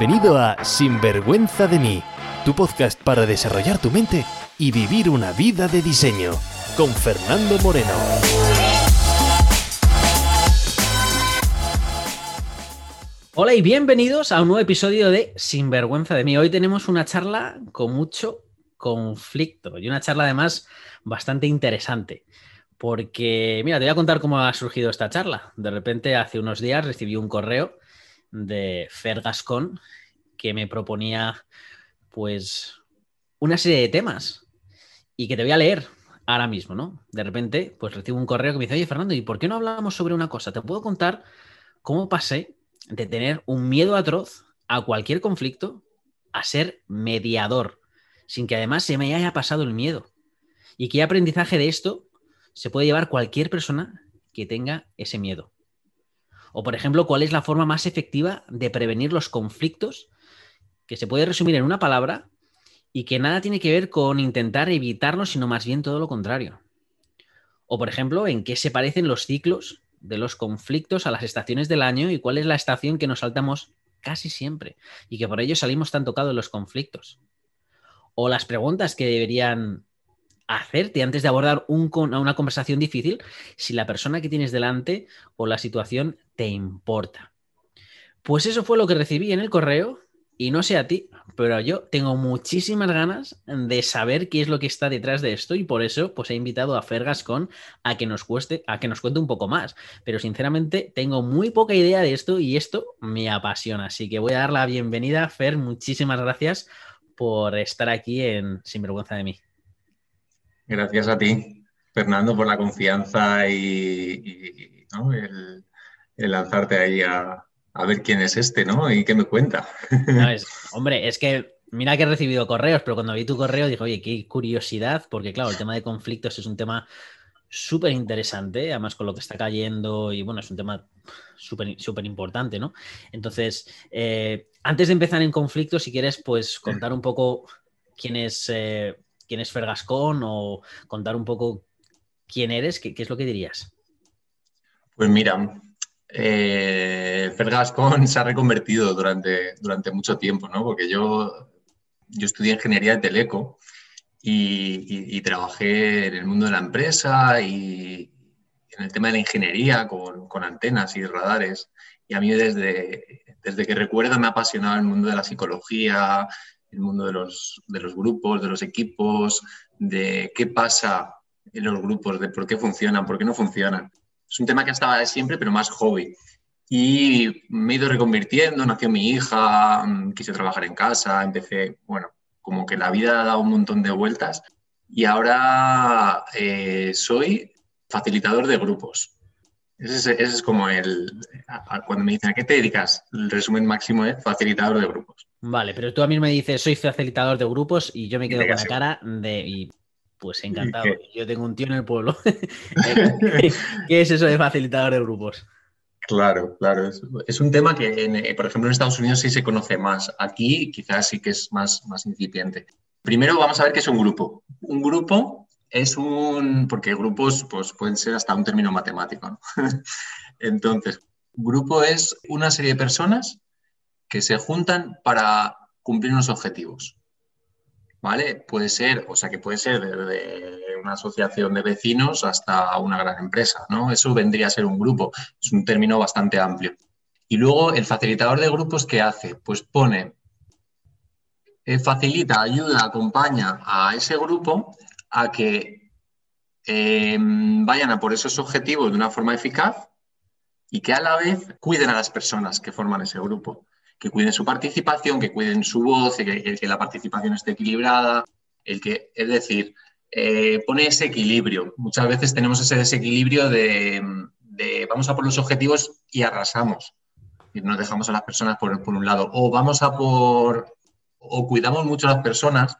Bienvenido a Sinvergüenza de mí, tu podcast para desarrollar tu mente y vivir una vida de diseño, con Fernando Moreno. Hola y bienvenidos a un nuevo episodio de Sinvergüenza de mí. Hoy tenemos una charla con mucho conflicto y una charla además bastante interesante. Porque, mira, te voy a contar cómo ha surgido esta charla. De repente, hace unos días recibí un correo de Fer Gascon que me proponía, pues, una serie de temas y que te voy a leer ahora mismo, ¿no? De repente, pues recibo un correo que me dice, oye, Fernando, ¿y por qué no hablamos sobre una cosa? Te puedo contar cómo pasé de tener un miedo atroz a cualquier conflicto a ser mediador, sin que además se me haya pasado el miedo. Y qué aprendizaje de esto se puede llevar cualquier persona que tenga ese miedo. O, por ejemplo, cuál es la forma más efectiva de prevenir los conflictos, que se puede resumir en una palabra y que nada tiene que ver con intentar evitarlos, sino más bien todo lo contrario. O, por ejemplo, en qué se parecen los ciclos de los conflictos a las estaciones del año y cuál es la estación que nos saltamos casi siempre y que por ello salimos tan tocados en los conflictos. O las preguntas que deberían hacerte antes de abordar una conversación difícil si la persona que tienes delante o la situación te importa. Pues eso fue lo que recibí en el correo y no sé a ti, pero yo tengo muchísimas ganas de saber qué es lo que está detrás de esto y por eso pues he invitado a Fer Gascon a que nos cueste, a que nos cuente un poco más. Pero sinceramente tengo muy poca idea de esto y esto me apasiona. Así que voy a dar la bienvenida, Fer. Muchísimas gracias por estar aquí en Sinvergüenza de mí. Gracias a ti, Fernando, por la confianza y, el, lanzarte ahí a, ver quién es este, ¿no? Y qué me cuenta. hombre, es que mira que he recibido correos, pero cuando vi tu correo dije, oye, qué curiosidad, porque claro, el tema de conflictos es un tema súper interesante, además con lo que está cayendo y bueno, es un tema súper importante, ¿no? Entonces, eh, antes de empezar en conflictos, si quieres, pues contar un poco quién es... Eh, quién es Fergascón o contar un poco quién eres, ¿qué, es lo que dirías? Pues mira, eh, Fergascón se ha reconvertido durante, durante mucho tiempo, ¿no? Porque yo, yo estudié ingeniería de teleco y, trabajé en el mundo de la empresa y en el tema de la ingeniería con, con antenas y radares. Y a mí desde, desde que recuerdo me ha apasionado el mundo de la psicología, el mundo de los, de los grupos, de los equipos, de qué pasa en los grupos, de por qué funcionan, por qué no funcionan. Es un tema que estaba de siempre, pero más hobby. Y me he ido reconvirtiendo, nació mi hija, mm, quise trabajar en casa, empecé, bueno, como que la vida ha dado un montón de vueltas y ahora eh, soy facilitador de grupos. Ese es, como el, cuando me dicen, ¿a qué te dedicas? El resumen máximo es facilitador de grupos. Vale, pero tú a mí me dices, soy facilitador de grupos y yo me quedo con la cara de, y pues encantado, yo tengo un tío en el pueblo. ¿Qué es eso de facilitador de grupos? Claro, claro. Es, un tema que, eh, por ejemplo, en Estados Unidos sí se conoce más. Aquí quizás sí que es más, más incipiente. Primero vamos a ver qué es un grupo. Un grupo es un, porque grupos pues, pueden ser hasta un término matemático. ¿no? Entonces, grupo es una serie de personas que se juntan para cumplir unos objetivos. ¿Vale? Puede ser, o sea, que puede ser desde una asociación de vecinos hasta una gran empresa, ¿no? Eso vendría a ser un grupo, es un término bastante amplio. Y luego el facilitador de grupos, ¿qué hace? Pues pone, eh, facilita, ayuda, acompaña a ese grupo a que eh, vayan a por esos objetivos de una forma eficaz y que a la vez cuiden a las personas que forman ese grupo, que cuiden su participación, que cuiden su voz, que, que la participación esté equilibrada, el que, es decir, eh, pone ese equilibrio. Muchas veces tenemos ese desequilibrio de, vamos a por los objetivos y arrasamos. Y nos dejamos a las personas por, un lado. O vamos a por, o cuidamos mucho a las personas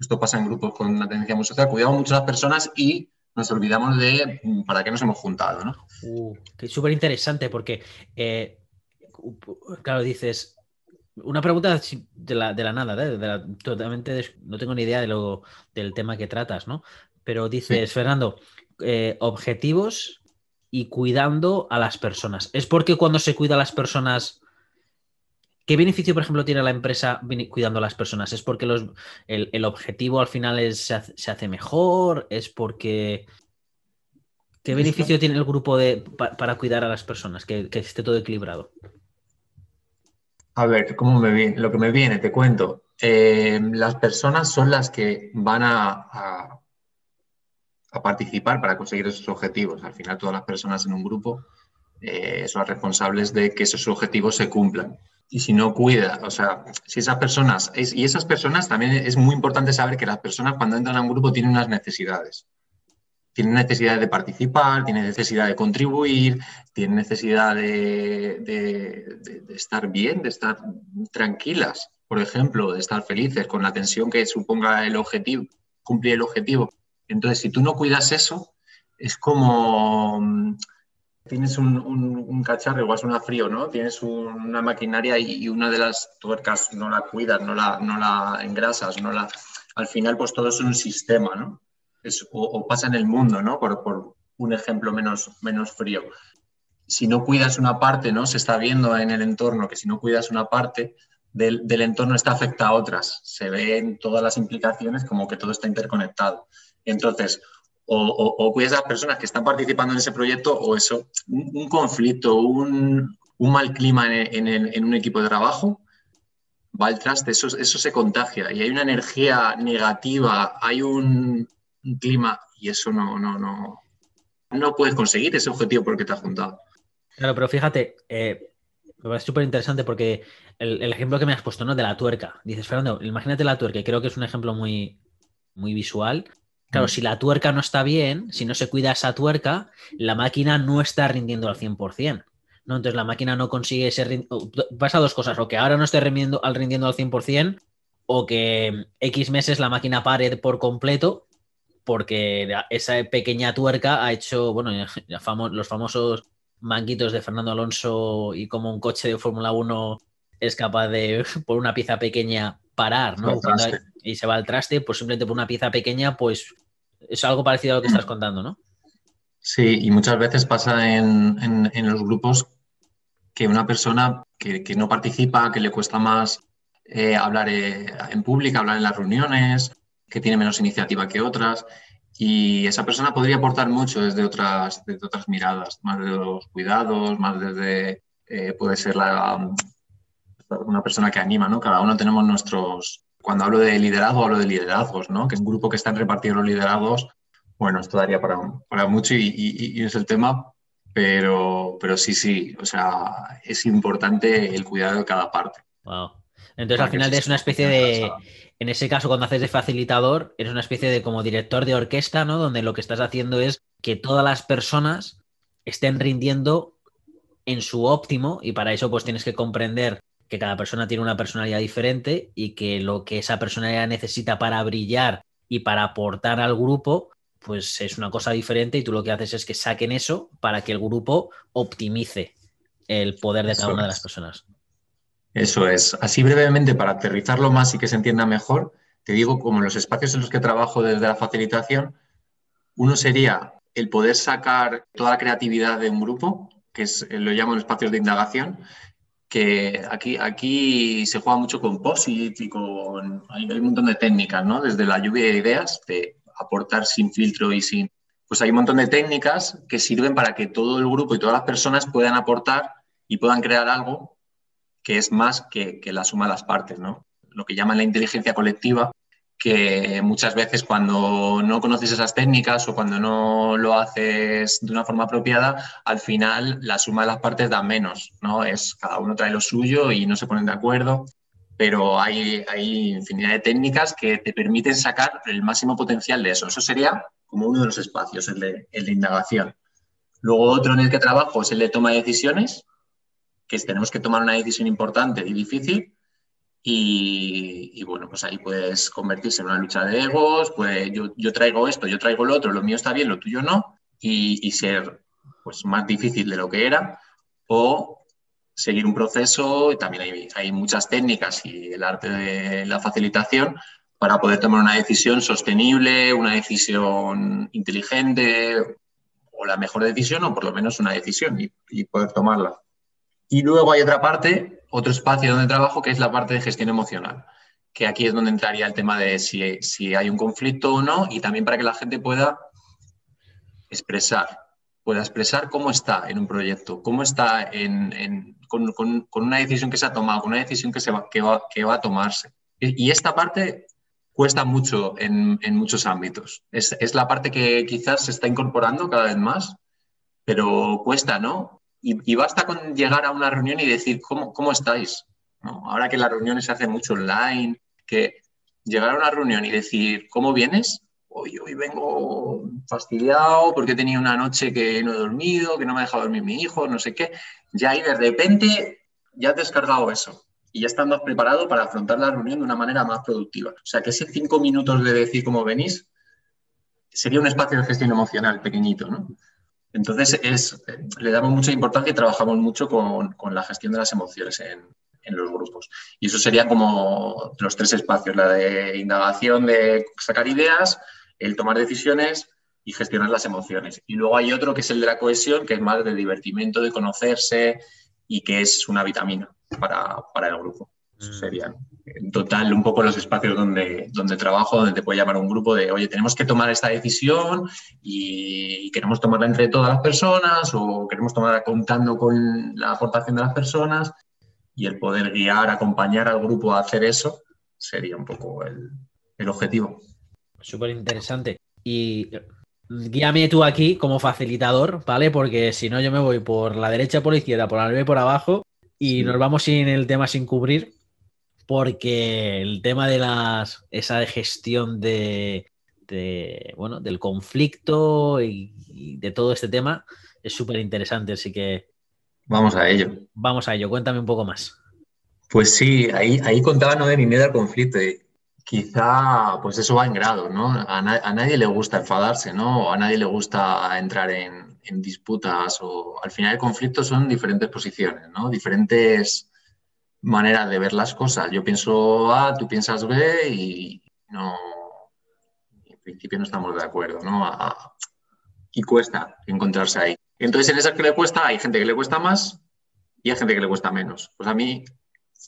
esto pasa en grupos con una tendencia muy social, cuidamos mucho a las personas y nos olvidamos de mm, para qué nos hemos juntado, ¿no? Uh, súper interesante porque, eh, claro, dices, una pregunta de la, nada, ¿eh? totalmente no tengo ni idea de lo, del tema que tratas, ¿no? Pero dices, Fernando, eh, objetivos y cuidando a las personas. ¿Es porque cuando se cuida a las personas ¿Qué beneficio, por ejemplo, tiene la empresa cuidando a las personas? ¿Es porque el, objetivo al final se, hace, mejor? ¿Es porque... ¿Qué beneficio tiene el grupo de, para cuidar a las personas? Que, esté todo equilibrado. A ver, ¿cómo me viene? Lo que me viene, te cuento. Eh, las personas son las que van a, participar para conseguir esos objetivos. Al final, todas las personas en un grupo eh, son responsables de que esos objetivos se cumplan. Y si no cuida, o sea, si esas personas, y esas personas también es muy importante saber que las personas cuando entran a un grupo tienen unas necesidades. Tienen necesidad de participar, tienen necesidad de contribuir, tienen necesidad de, estar bien, de estar tranquilas, por ejemplo, de estar felices con la tensión que suponga el objetivo, cumplir el objetivo. Entonces, si tú no cuidas eso, es como tienes un, cacharro, igual frío, ¿no? Tienes una maquinaria y, una de las tuercas no la cuidas, no la, no la engrasas, no la... Al final, pues todo es un sistema, ¿no? O, pasa en el mundo, ¿no? Por, un ejemplo menos, menos frío. Si no cuidas una parte, ¿no? Se está viendo en el entorno que si no cuidas una parte del, del entorno está afecta a otras. Se ven todas las implicaciones como que todo está interconectado. Entonces, o, cuidas a las personas que están participando en ese proyecto o eso, un, conflicto, un, mal clima en, un equipo de trabajo, va al traste, eso, eso se contagia y hay una energía negativa, hay un, clima y eso no, no, no, no puedes conseguir ese objetivo porque te has juntado. Claro, pero fíjate, eh, me parece súper interesante porque el, el, ejemplo que me has puesto, ¿no? De la tuerca. Dices, Fernando, imagínate la tuerca, y creo que es un ejemplo muy, muy visual. Claro, mm. si la tuerca no está bien, si no se cuida esa tuerca, la máquina no está rindiendo al 100%. ¿no? Entonces la máquina no consigue ser... Pasa dos cosas, o que ahora no esté rindiendo al, rindiendo al 100%, o que X meses la máquina pare por completo, porque esa pequeña tuerca ha hecho, bueno, los famosos manguitos de Fernando Alonso y como un coche de Fórmula 1 es capaz de, por una pieza pequeña, parar, ¿no? y se va al traste, pues simplemente por una pieza pequeña, pues es algo parecido a lo que estás contando, ¿no? Sí, y muchas veces pasa en, los grupos que una persona que, no participa, que le cuesta más eh, hablar eh, en público, hablar en las reuniones, que tiene menos iniciativa que otras, y esa persona podría aportar mucho desde otras, desde otras miradas, más de los cuidados, más desde, eh, puede ser la, una persona que anima, ¿no? Cada uno tenemos nuestros, cuando hablo de liderazgo, hablo de liderazgos, ¿no? Que es un grupo que están repartidos los liderazgos. Bueno, esto daría para, para mucho y, es el tema, pero, pero sí, sí, o sea, es importante el cuidado de cada parte. Wow. Entonces, al final es una especie de, en ese caso, cuando haces de facilitador, eres una especie de como director de orquesta, ¿no? Donde lo que estás haciendo es que todas las personas estén rindiendo en su óptimo y para eso pues tienes que comprender que cada persona tiene una personalidad diferente y que lo que esa personalidad necesita para brillar y para aportar al grupo, pues es una cosa diferente y tú lo que haces es que saquen eso para que el grupo optimice el poder de cada una de las personas. Eso es. Así brevemente, para aterrizarlo más y que se entienda mejor, te digo, como en los espacios en los que trabajo desde la facilitación, uno sería el poder sacar toda la creatividad de un grupo, que es, lo llamo espacios de indagación, que aquí, aquí se juega mucho con POSIT y con... Hay, un montón de técnicas, ¿no? Desde la lluvia de ideas, de aportar sin filtro y sin... Pues hay un montón de técnicas que sirven para que todo el grupo y todas las personas puedan aportar y puedan crear algo que es más que, la suma de las partes, ¿no? Lo que llaman la inteligencia colectiva, que muchas veces cuando no conoces esas técnicas o cuando no lo haces de una forma apropiada, al final la suma de las partes da menos, ¿no? Es cada uno trae lo suyo y no se ponen de acuerdo, pero hay, hay infinidad de técnicas que te permiten sacar el máximo potencial de eso. Eso sería como uno de los espacios, el de, el de indagación. Luego otro en el que trabajo es el de toma de decisiones, que tenemos que tomar una decisión importante y difícil y, bueno, pues ahí puedes convertirse en una lucha de egos, pues yo, traigo esto, yo traigo lo otro, lo mío está bien, lo tuyo no, y, ser pues más difícil de lo que era, o seguir un proceso, también hay, hay muchas técnicas y el arte de la facilitación para poder tomar una decisión sostenible, una decisión inteligente, o la mejor decisión, o por lo menos una decisión y, y poder tomarla. Y luego hay otra parte otro espacio donde trabajo que es la parte de gestión emocional, que aquí es donde entraría el tema de si, si hay un conflicto o no y también para que la gente pueda expresar, pueda expresar cómo está en un proyecto, cómo está en, con, una decisión que se ha tomado, con una decisión que, se va, que, va, que va a tomarse. Y, esta parte cuesta mucho en, muchos ámbitos. Es, es, la parte que quizás se está incorporando cada vez más, pero cuesta, ¿no? Y, basta con llegar a una reunión y decir, ¿cómo, cómo estáis? Ahora que las reuniones se hacen mucho online, que llegar a una reunión y decir, ¿cómo vienes? Hoy, hoy vengo fastidiado porque he tenido una noche que no he dormido, que no me ha dejado dormir mi hijo, no sé qué. Ya ahí de repente ya has descargado eso y ya estás más preparado para afrontar la reunión de una manera más productiva. O sea, que ese cinco minutos de decir cómo venís sería un espacio de gestión emocional pequeñito, ¿no? Entonces, es, le damos mucha importancia y trabajamos mucho con, la gestión de las emociones en, los grupos. Y eso serían como los tres espacios, la de indagación, de sacar ideas, el tomar decisiones y gestionar las emociones. Y luego hay otro que es el de la cohesión, que es más de divertimento, de conocerse y que es una vitamina para, para el grupo. Eso serían en total un poco los espacios donde, donde trabajo, donde te puede llamar un grupo de, oye, tenemos que tomar esta decisión y queremos tomarla entre todas las personas o queremos tomarla contando con la aportación de las personas y el poder guiar, acompañar al grupo a hacer eso sería un poco el, el objetivo. Súper interesante. Y guíame tú aquí como facilitador, ¿vale? Porque si no yo me voy por la derecha, por la izquierda, por arriba y por abajo y nos vamos sin el tema sin cubrir porque el tema de las esa gestión de, bueno del conflicto y, de todo este tema es súper interesante así que vamos a ello. Vamos a ello cuéntame un poco más. Pues sí ahí ahí contaba no de ni miedo al conflicto quizá pues eso va en grado no a, nadie le gusta enfadarse no a nadie le gusta entrar en, en disputas o al final el conflicto son diferentes posiciones no diferentes manera de ver las cosas. Yo pienso A, tú piensas B y no, en principio no estamos de acuerdo, ¿no? y cuesta encontrarse ahí. Entonces, en esas que le cuesta, hay gente que le cuesta más y hay gente que le cuesta menos. Pues a mí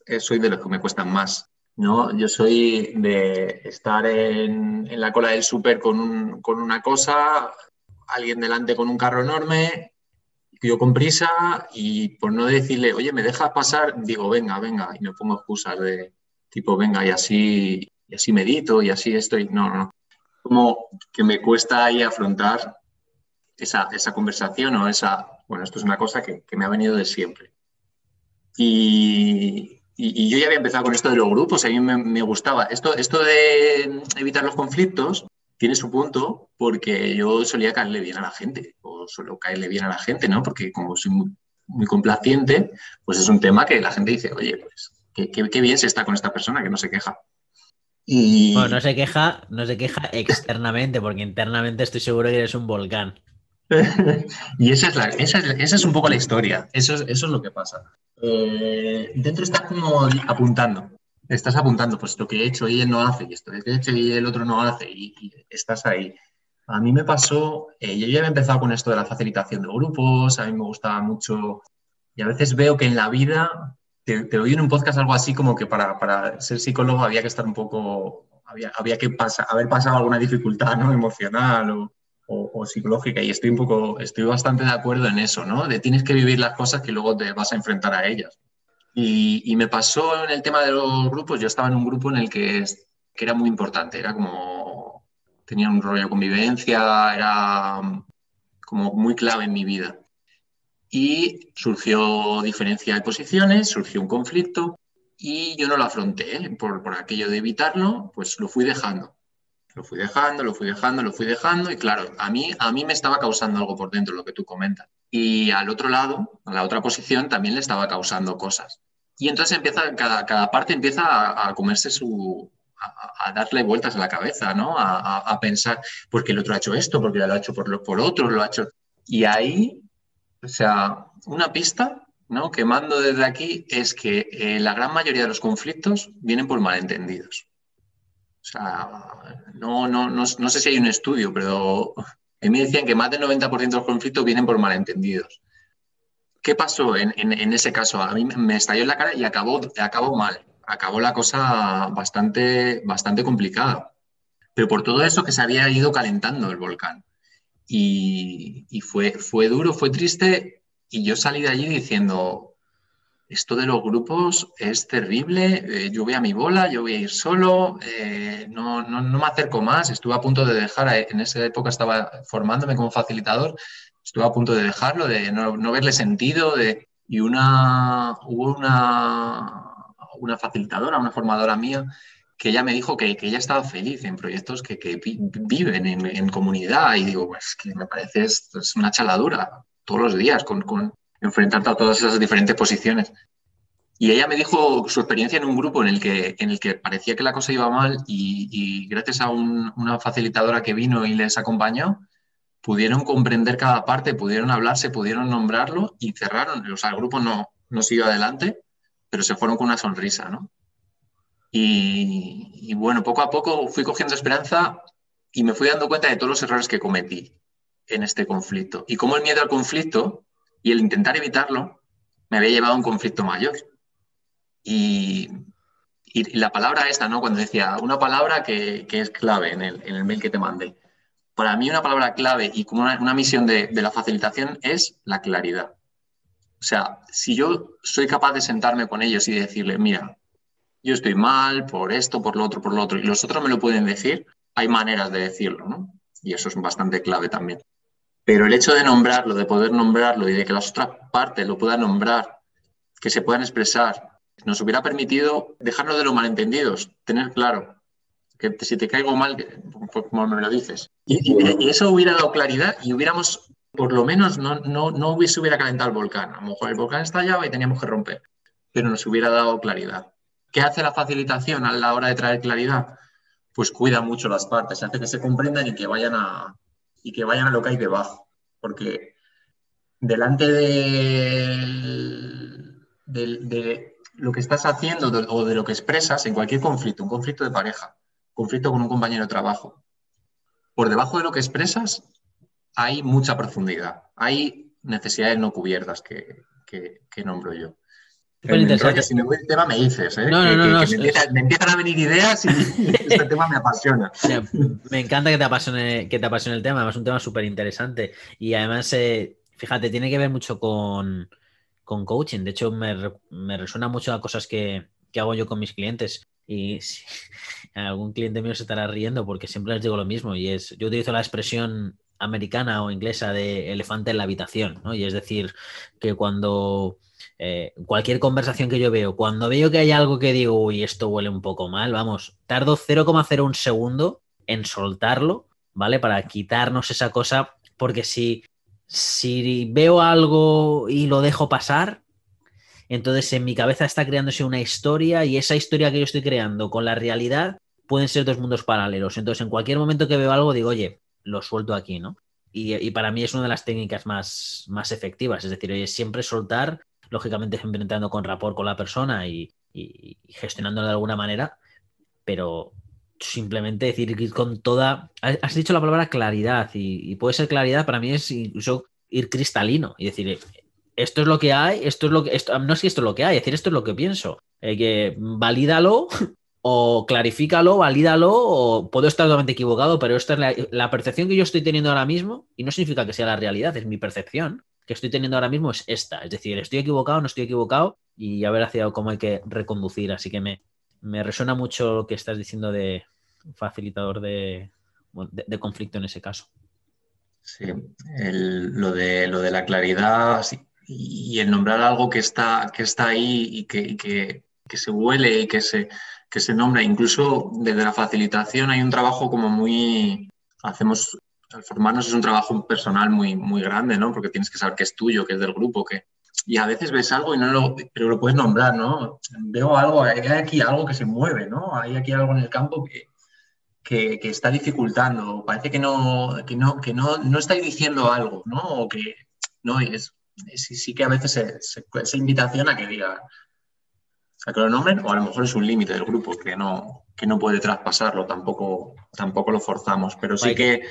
eh, soy de los que me cuestan más. ¿no? Yo soy de estar en, en la cola del súper con, un, con una cosa, alguien delante con un carro enorme yo con prisa y por no decirle, oye, ¿me dejas pasar? Digo, venga, venga, y me pongo excusas de tipo, venga, y así, y así medito, y así estoy. No, no, no. Como que me cuesta ahí afrontar esa, esa conversación o esa, bueno, esto es una cosa que, me ha venido de siempre. Y, y, yo ya había empezado con esto de los grupos, a mí me, me, gustaba. Esto, esto de evitar los conflictos tiene su punto porque yo solía caerle bien a la gente, o suelo caerle bien a la gente, ¿no? Porque como soy muy, complaciente, pues es un tema que la gente dice, oye, pues qué, bien se está con esta persona que no se queja. Y... Bueno, no se queja, no se queja externamente, porque internamente estoy seguro que eres un volcán. y esa es, la, esa, es, un poco la historia, eso es, eso es lo que pasa. Eh, dentro estás como apuntando, estás apuntando, pues lo que he hecho y él no hace, y esto que he hecho y el otro no hace, y, estás ahí. A mí me pasó, eh, yo ya había empezado con esto de la facilitación de grupos, a mí me gustaba mucho, y a veces veo que en la vida, te, te oí en un podcast algo así como que para, para, ser psicólogo había que estar un poco, había, había que pasar, haber pasado alguna dificultad ¿no? emocional o, o, psicológica, y estoy un poco, estoy bastante de acuerdo en eso, ¿no? De tienes que vivir las cosas que luego te vas a enfrentar a ellas. Y, me pasó en el tema de los grupos, yo estaba en un grupo en el que, que era muy importante, era como, tenía un rollo de convivencia, era como muy clave en mi vida. Y surgió diferencia de posiciones, surgió un conflicto y yo no lo afronté por, por aquello de evitarlo, pues lo fui dejando. Lo fui dejando, lo fui dejando, lo fui dejando y claro, a mí, a mí me estaba causando algo por dentro, lo que tú comentas. Y al otro lado, a la otra posición, también le estaba causando cosas. Y entonces empieza, cada, cada parte empieza a, comerse su, a, darle vueltas a la cabeza, ¿no? A, a, pensar, porque el otro ha hecho esto, porque lo ha hecho por, por otro, lo ha hecho... Y ahí, o sea, una pista, ¿no? Que mando desde aquí es que eh, la gran mayoría de los conflictos vienen por malentendidos. O sea, no, no, no, no sé si hay un estudio, pero a mí me decían que más del 90% de los conflictos vienen por malentendidos. ¿qué pasó en, ese caso? A mí me estalló en la cara y acabó, acabó mal. Acabó la cosa bastante, bastante complicada. Pero por todo eso que se había ido calentando el volcán. Y, fue, fue duro, fue triste. Y yo salí de allí diciendo, esto de los grupos es terrible, eh, yo voy a mi bola, yo voy a ir solo, eh, no, no, no, me acerco más, estuve a punto de dejar, en esa época estaba formándome como facilitador, estuve a punto de dejarlo, de no, verle sentido, de, y una, hubo una, una facilitadora, una formadora mía, que ella me dijo que, que ella estaba feliz en proyectos que, que viven en, en, comunidad y digo, pues que me parece es, una chaladura todos los días con, con enfrentarte a todas esas diferentes posiciones. Y ella me dijo su experiencia en un grupo en el que, en el que parecía que la cosa iba mal y, y gracias a un, una facilitadora que vino y les acompañó, pudieron comprender cada parte, pudieron hablarse, pudieron nombrarlo y cerraron. O sea, el grupo no, no siguió adelante, pero se fueron con una sonrisa, ¿no? Y, bueno, poco a poco fui cogiendo esperanza y me fui dando cuenta de todos los errores que cometí en este conflicto y cómo el miedo al conflicto y el intentar evitarlo me había llevado a un conflicto mayor. Y, la palabra esta, ¿no? Cuando decía una palabra que, es clave en el, en el, mail que te mandé. Para mí una palabra clave y como una, misión de, de la facilitación es la claridad. O sea, si yo soy capaz de sentarme con ellos y decirle, mira, yo estoy mal por esto, por lo otro, por lo otro, y los otros me lo pueden decir, hay maneras de decirlo, ¿no? Y eso es bastante clave también. Pero el hecho de nombrarlo, de poder nombrarlo y de que las otras partes lo puedan nombrar, que se puedan expresar, nos hubiera permitido dejarnos de los malentendidos, tener claro que si te caigo mal, pues como me lo dices. Y, eso hubiera dado claridad y hubiéramos, por lo menos, no, no, no hubiese hubiera calentado el volcán. A lo mejor el volcán estallaba y teníamos que romper, pero nos hubiera dado claridad. ¿Qué hace la facilitación a la hora de traer claridad? Pues cuida mucho las partes, hace que se comprendan y que vayan a, y que vayan a lo que hay debajo. Porque delante de, de, lo que estás haciendo o de lo que expresas en cualquier conflicto, un conflicto de pareja, conflicto con un compañero de trabajo, por debajo de lo que expresas hay mucha profundidad, hay necesidades no cubiertas que nombro yo si me voy el tema me dices, ¿eh? No, no, no, me, empiezan a venir ideas y este tema me apasiona. me encanta que te apasione, que te apasione el tema, además es un tema súper interesante. Y además, eh, fíjate, tiene que ver mucho con, coaching. De hecho, me, resuena mucho a cosas que, hago yo con mis clientes. Y algún cliente mío se estará riendo porque siempre les digo lo mismo. Y es, yo utilizo la expresión americana o inglesa de elefante en la habitación, ¿no? Y es decir, que cuando eh, cualquier conversación que yo veo, cuando veo que hay algo que digo, uy, esto huele un poco mal, vamos, tardo 0,01 segundo en soltarlo, ¿vale? Para quitarnos esa cosa, porque si, si veo algo y lo dejo pasar, entonces en mi cabeza está creándose una historia y esa historia que yo estoy creando con la realidad pueden ser dos mundos paralelos. Entonces en cualquier momento que veo algo digo, oye, lo suelto aquí, ¿no? Y, para mí es una de las técnicas más, más efectivas, es decir, oye, siempre soltar lógicamente enfrentando con rapport con la persona y, gestionándolo de alguna manera, pero simplemente decir ir con toda. Has dicho la palabra claridad y, puede ser claridad, para mí es incluso ir cristalino y decir, esto es lo que hay, esto es lo que. Esto, no es que esto es lo que hay, decir, esto es lo que pienso. Eh, que valídalo o clarifícalo, valídalo, o puedo estar totalmente equivocado, pero esta es la percepción que yo estoy teniendo ahora mismo y no significa que sea la realidad, es mi percepción que estoy teniendo ahora mismo es esta. Es decir, estoy equivocado, no estoy equivocado y a ver hacia cómo hay que reconducir. Así que me, me resuena mucho lo que estás diciendo de facilitador de, de, conflicto en ese caso. Sí, lo, de, lo de la claridad y el nombrar algo que está, que está ahí y que, que, que se huele y que se, que se nombra. Incluso desde la facilitación hay un trabajo como muy... Hacemos al formarnos es un trabajo personal muy, muy grande, ¿no? Porque tienes que saber qué es tuyo, qué es del grupo, qué... Y a veces ves algo y no lo, pero lo puedes nombrar, ¿no? Veo algo, hay aquí algo que se mueve, ¿no? Hay aquí algo en el campo que, que, está dificultando, parece que no, que no, que no, no estáis diciendo algo, ¿no? O que no, es, sí, sí que a veces esa invitación a que diga, a que lo nombren, o a lo mejor es un límite del grupo que no, que no puede traspasarlo, tampoco, tampoco lo forzamos, pero sí que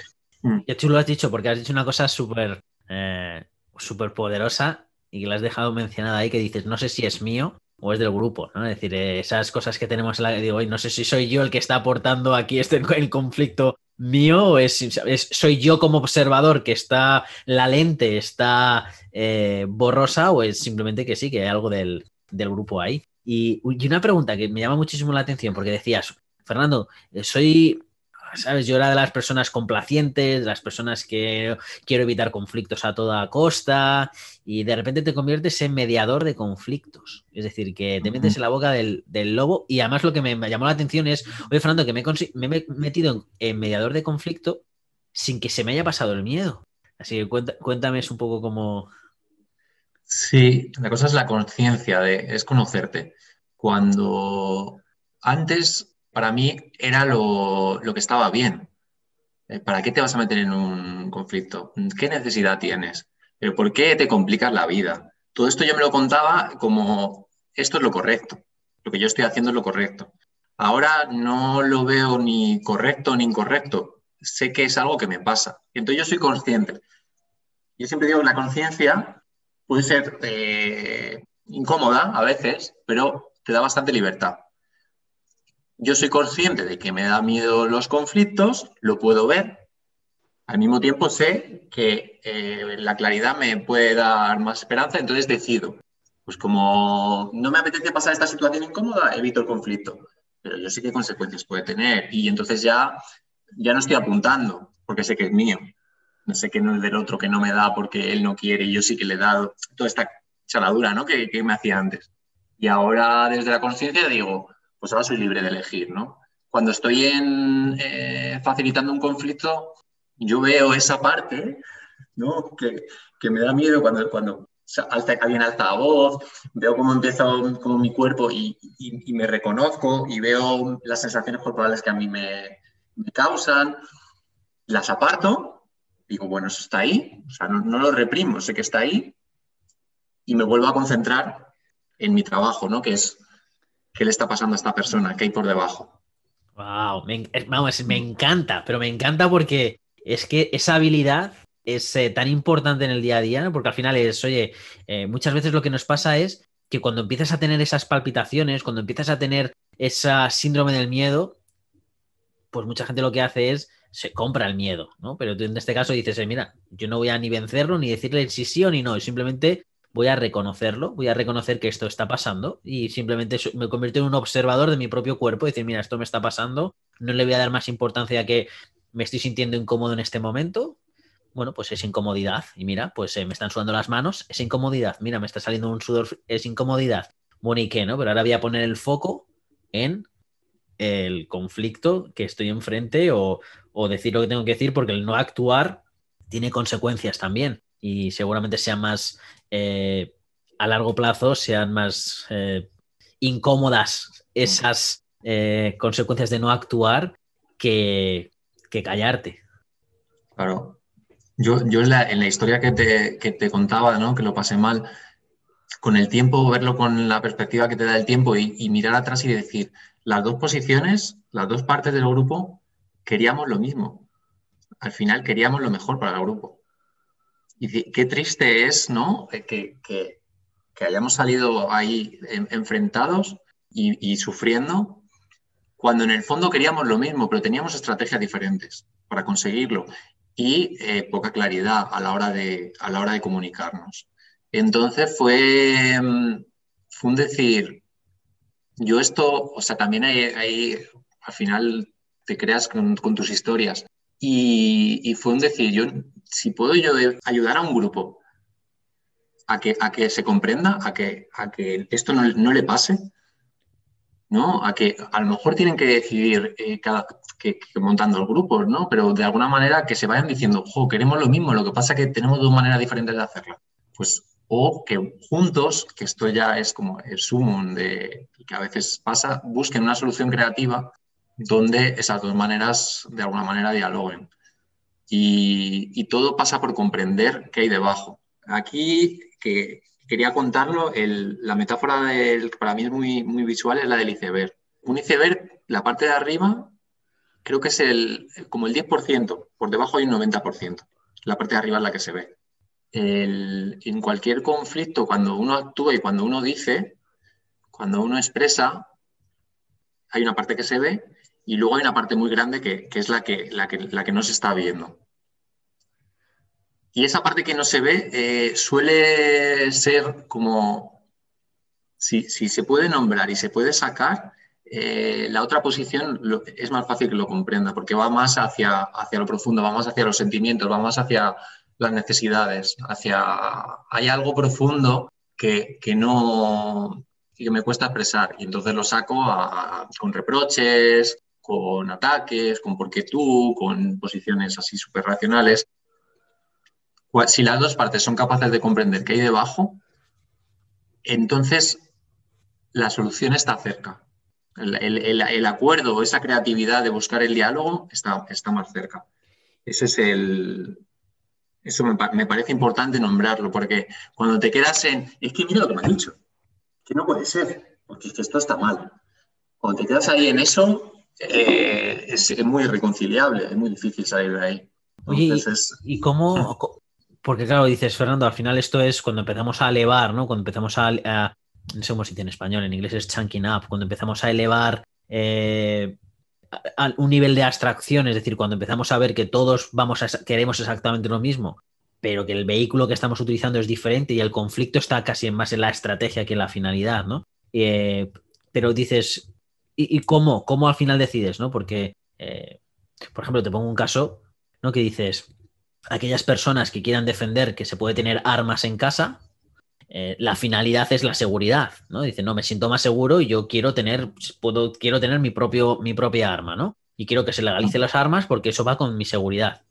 Mm. Y tú lo has dicho porque has dicho una cosa súper eh, poderosa y que la has dejado mencionada ahí, que dices, no sé si es mío o es del grupo, ¿no? Es decir, eh, esas cosas que tenemos en la digo, no sé si soy yo el que está aportando aquí este el conflicto mío o es, soy yo como observador que está la lente está eh, borrosa o es simplemente que sí, que hay algo del, del grupo ahí. Y, y, una pregunta que me llama muchísimo la atención porque decías, Fernando, soy ¿sabes? Yo era de las personas complacientes, de las personas que quiero evitar conflictos a toda costa y de repente te conviertes en mediador de conflictos. Es decir, que te metes en la boca del, lobo y además lo que me llamó la atención es, oye Fernando, que me, he metido en, mediador de conflicto sin que se me haya pasado el miedo. Así que cuéntame un poco cómo... Sí, la cosa es la conciencia, es conocerte. Cuando antes para mí era lo, que estaba bien. Eh, ¿Para qué te vas a meter en un conflicto? ¿Qué necesidad tienes? ¿Pero por qué te complicas la vida? Todo esto yo me lo contaba como esto es lo correcto, lo que yo estoy haciendo es lo correcto. Ahora no lo veo ni correcto ni incorrecto, sé que es algo que me pasa. Entonces yo soy consciente. Yo siempre digo que la conciencia puede ser eh, incómoda a veces, pero te da bastante libertad. Yo soy consciente de que me da miedo los conflictos, lo puedo ver. Al mismo tiempo sé que eh, la claridad me puede dar más esperanza, entonces decido. Pues como no me apetece pasar esta situación incómoda, evito el conflicto. Pero yo sé qué consecuencias puede tener y entonces ya, ya no estoy apuntando porque sé que es mío. No sé que no es del otro que no me da porque él no quiere y yo sí que le he dado toda esta chaladura ¿no? que, que me hacía antes. Y ahora desde la conciencia digo, pues ahora soy libre de elegir, ¿no? Cuando estoy en, eh, facilitando un conflicto, yo veo esa parte, ¿no? Que, me da miedo cuando, cuando alza, alguien alza la voz, veo cómo empieza como mi cuerpo y, me reconozco y veo las sensaciones corporales que a mí me, causan, las aparto, digo, bueno, eso está ahí, o sea, no, no, lo reprimo, sé que está ahí y me vuelvo a concentrar en mi trabajo, ¿no? Que es qué le está pasando a esta persona, qué hay por debajo. Wow, me, vamos, me encanta, pero me encanta porque es que esa habilidad es eh, tan importante en el día a día, porque al final es, oye, eh, muchas veces lo que nos pasa es que cuando empiezas a tener esas palpitaciones, cuando empiezas a tener esa síndrome del miedo, pues mucha gente lo que hace es se compra el miedo, ¿no? Pero tú en este caso dices, eh, mira, yo no voy a ni vencerlo, ni decirle si sí o ni no, simplemente voy a reconocerlo, voy a reconocer que esto está pasando y simplemente me convierto en un observador de mi propio cuerpo y decir, mira, esto me está pasando, no le voy a dar más importancia a que me estoy sintiendo incómodo en este momento. Bueno, pues es incomodidad. Y mira, pues eh, me están sudando las manos, es incomodidad. Mira, me está saliendo un sudor, es incomodidad. Bueno, ¿y qué, no? Pero ahora voy a poner el foco en el conflicto que estoy enfrente o, o decir lo que tengo que decir, porque el no actuar tiene consecuencias también y seguramente sean más eh, a largo plazo, sean más eh, incómodas esas eh, consecuencias de no actuar que, callarte. Claro. Yo, yo en, la, historia que te, te contaba, ¿no? que lo pasé mal, con el tiempo, verlo con la perspectiva que te da el tiempo y, mirar atrás y decir, las dos posiciones, las dos partes del grupo, queríamos lo mismo. Al final queríamos lo mejor para el grupo. Y qué triste es, ¿no? Eh, que, hayamos salido ahí enfrentados y, sufriendo, cuando en el fondo queríamos lo mismo, pero teníamos estrategias diferentes para conseguirlo y eh, poca claridad a la, hora de, a la hora de comunicarnos. Entonces fue, mm, un decir, yo esto, o sea, también hay, al final te creas con, tus historias. Y, fue un decir, yo si puedo yo ayudar a un grupo a que, a que se comprenda, a que, a que esto no, le pase, ¿no? A que a lo mejor tienen que decidir eh, cada, que, montando el grupo, ¿no? Pero de alguna manera que se vayan diciendo, jo, queremos lo mismo, lo que pasa es que tenemos dos maneras diferentes de hacerlo. Pues, o que juntos, que esto ya es como el sumum de que a veces pasa, busquen una solución creativa donde esas dos maneras de alguna manera dialoguen y, todo pasa por comprender qué hay debajo. Aquí, que quería contarlo, la metáfora del, para mí es muy, muy visual, es la del iceberg. Un iceberg, la parte de arriba, creo que es el, como el 10%, por debajo hay un 90%. La parte de arriba es la que se ve. en cualquier conflicto, cuando uno actúa y cuando uno dice, cuando uno expresa, hay una parte que se ve y luego hay una parte muy grande que, es la que, la, que, la que no se está viendo. Y esa parte que no se ve eh, suele ser como, si, se puede nombrar y se puede sacar, eh, la otra posición es más fácil que lo comprenda, porque va más hacia, hacia lo profundo, va más hacia los sentimientos, va más hacia las necesidades, hacia... Hay algo profundo que, no... que me cuesta expresar y entonces lo saco con reproches, con ataques, con por qué tú, con posiciones así súper racionales. Si las dos partes son capaces de comprender qué hay debajo, entonces la solución está cerca. El, acuerdo o esa creatividad de buscar el diálogo está, está más cerca. Ese es el, eso me, parece importante nombrarlo, porque cuando te quedas en, es que mira lo que me ha dicho, que no puede ser, porque esto está mal. Cuando te quedas ahí en eso, eh, es, muy irreconciliable, es muy difícil salir de ahí. Oye, ¿y, cómo? Porque claro, dices, Fernando, al final esto es cuando empezamos a elevar, ¿no? Cuando empezamos a, no sé cómo se dice en español, en inglés es chunking up, cuando empezamos a elevar eh, un nivel de abstracción, es decir, cuando empezamos a ver que todos vamos a, queremos exactamente lo mismo, pero que el vehículo que estamos utilizando es diferente y el conflicto está casi más en la estrategia que en la finalidad, ¿no? Eh, pero dices, ¿y, cómo? ¿Cómo al final decides, no? Porque, eh, por ejemplo, te pongo un caso, ¿no? Que dices, aquellas personas que quieran defender que se puede tener armas en casa, eh, la finalidad es la seguridad, ¿no? Dice, no, me siento más seguro y yo quiero tener, puedo, quiero tener mi, propio, mi propia arma, ¿no? Y quiero que se legalicen las armas porque eso va con mi seguridad.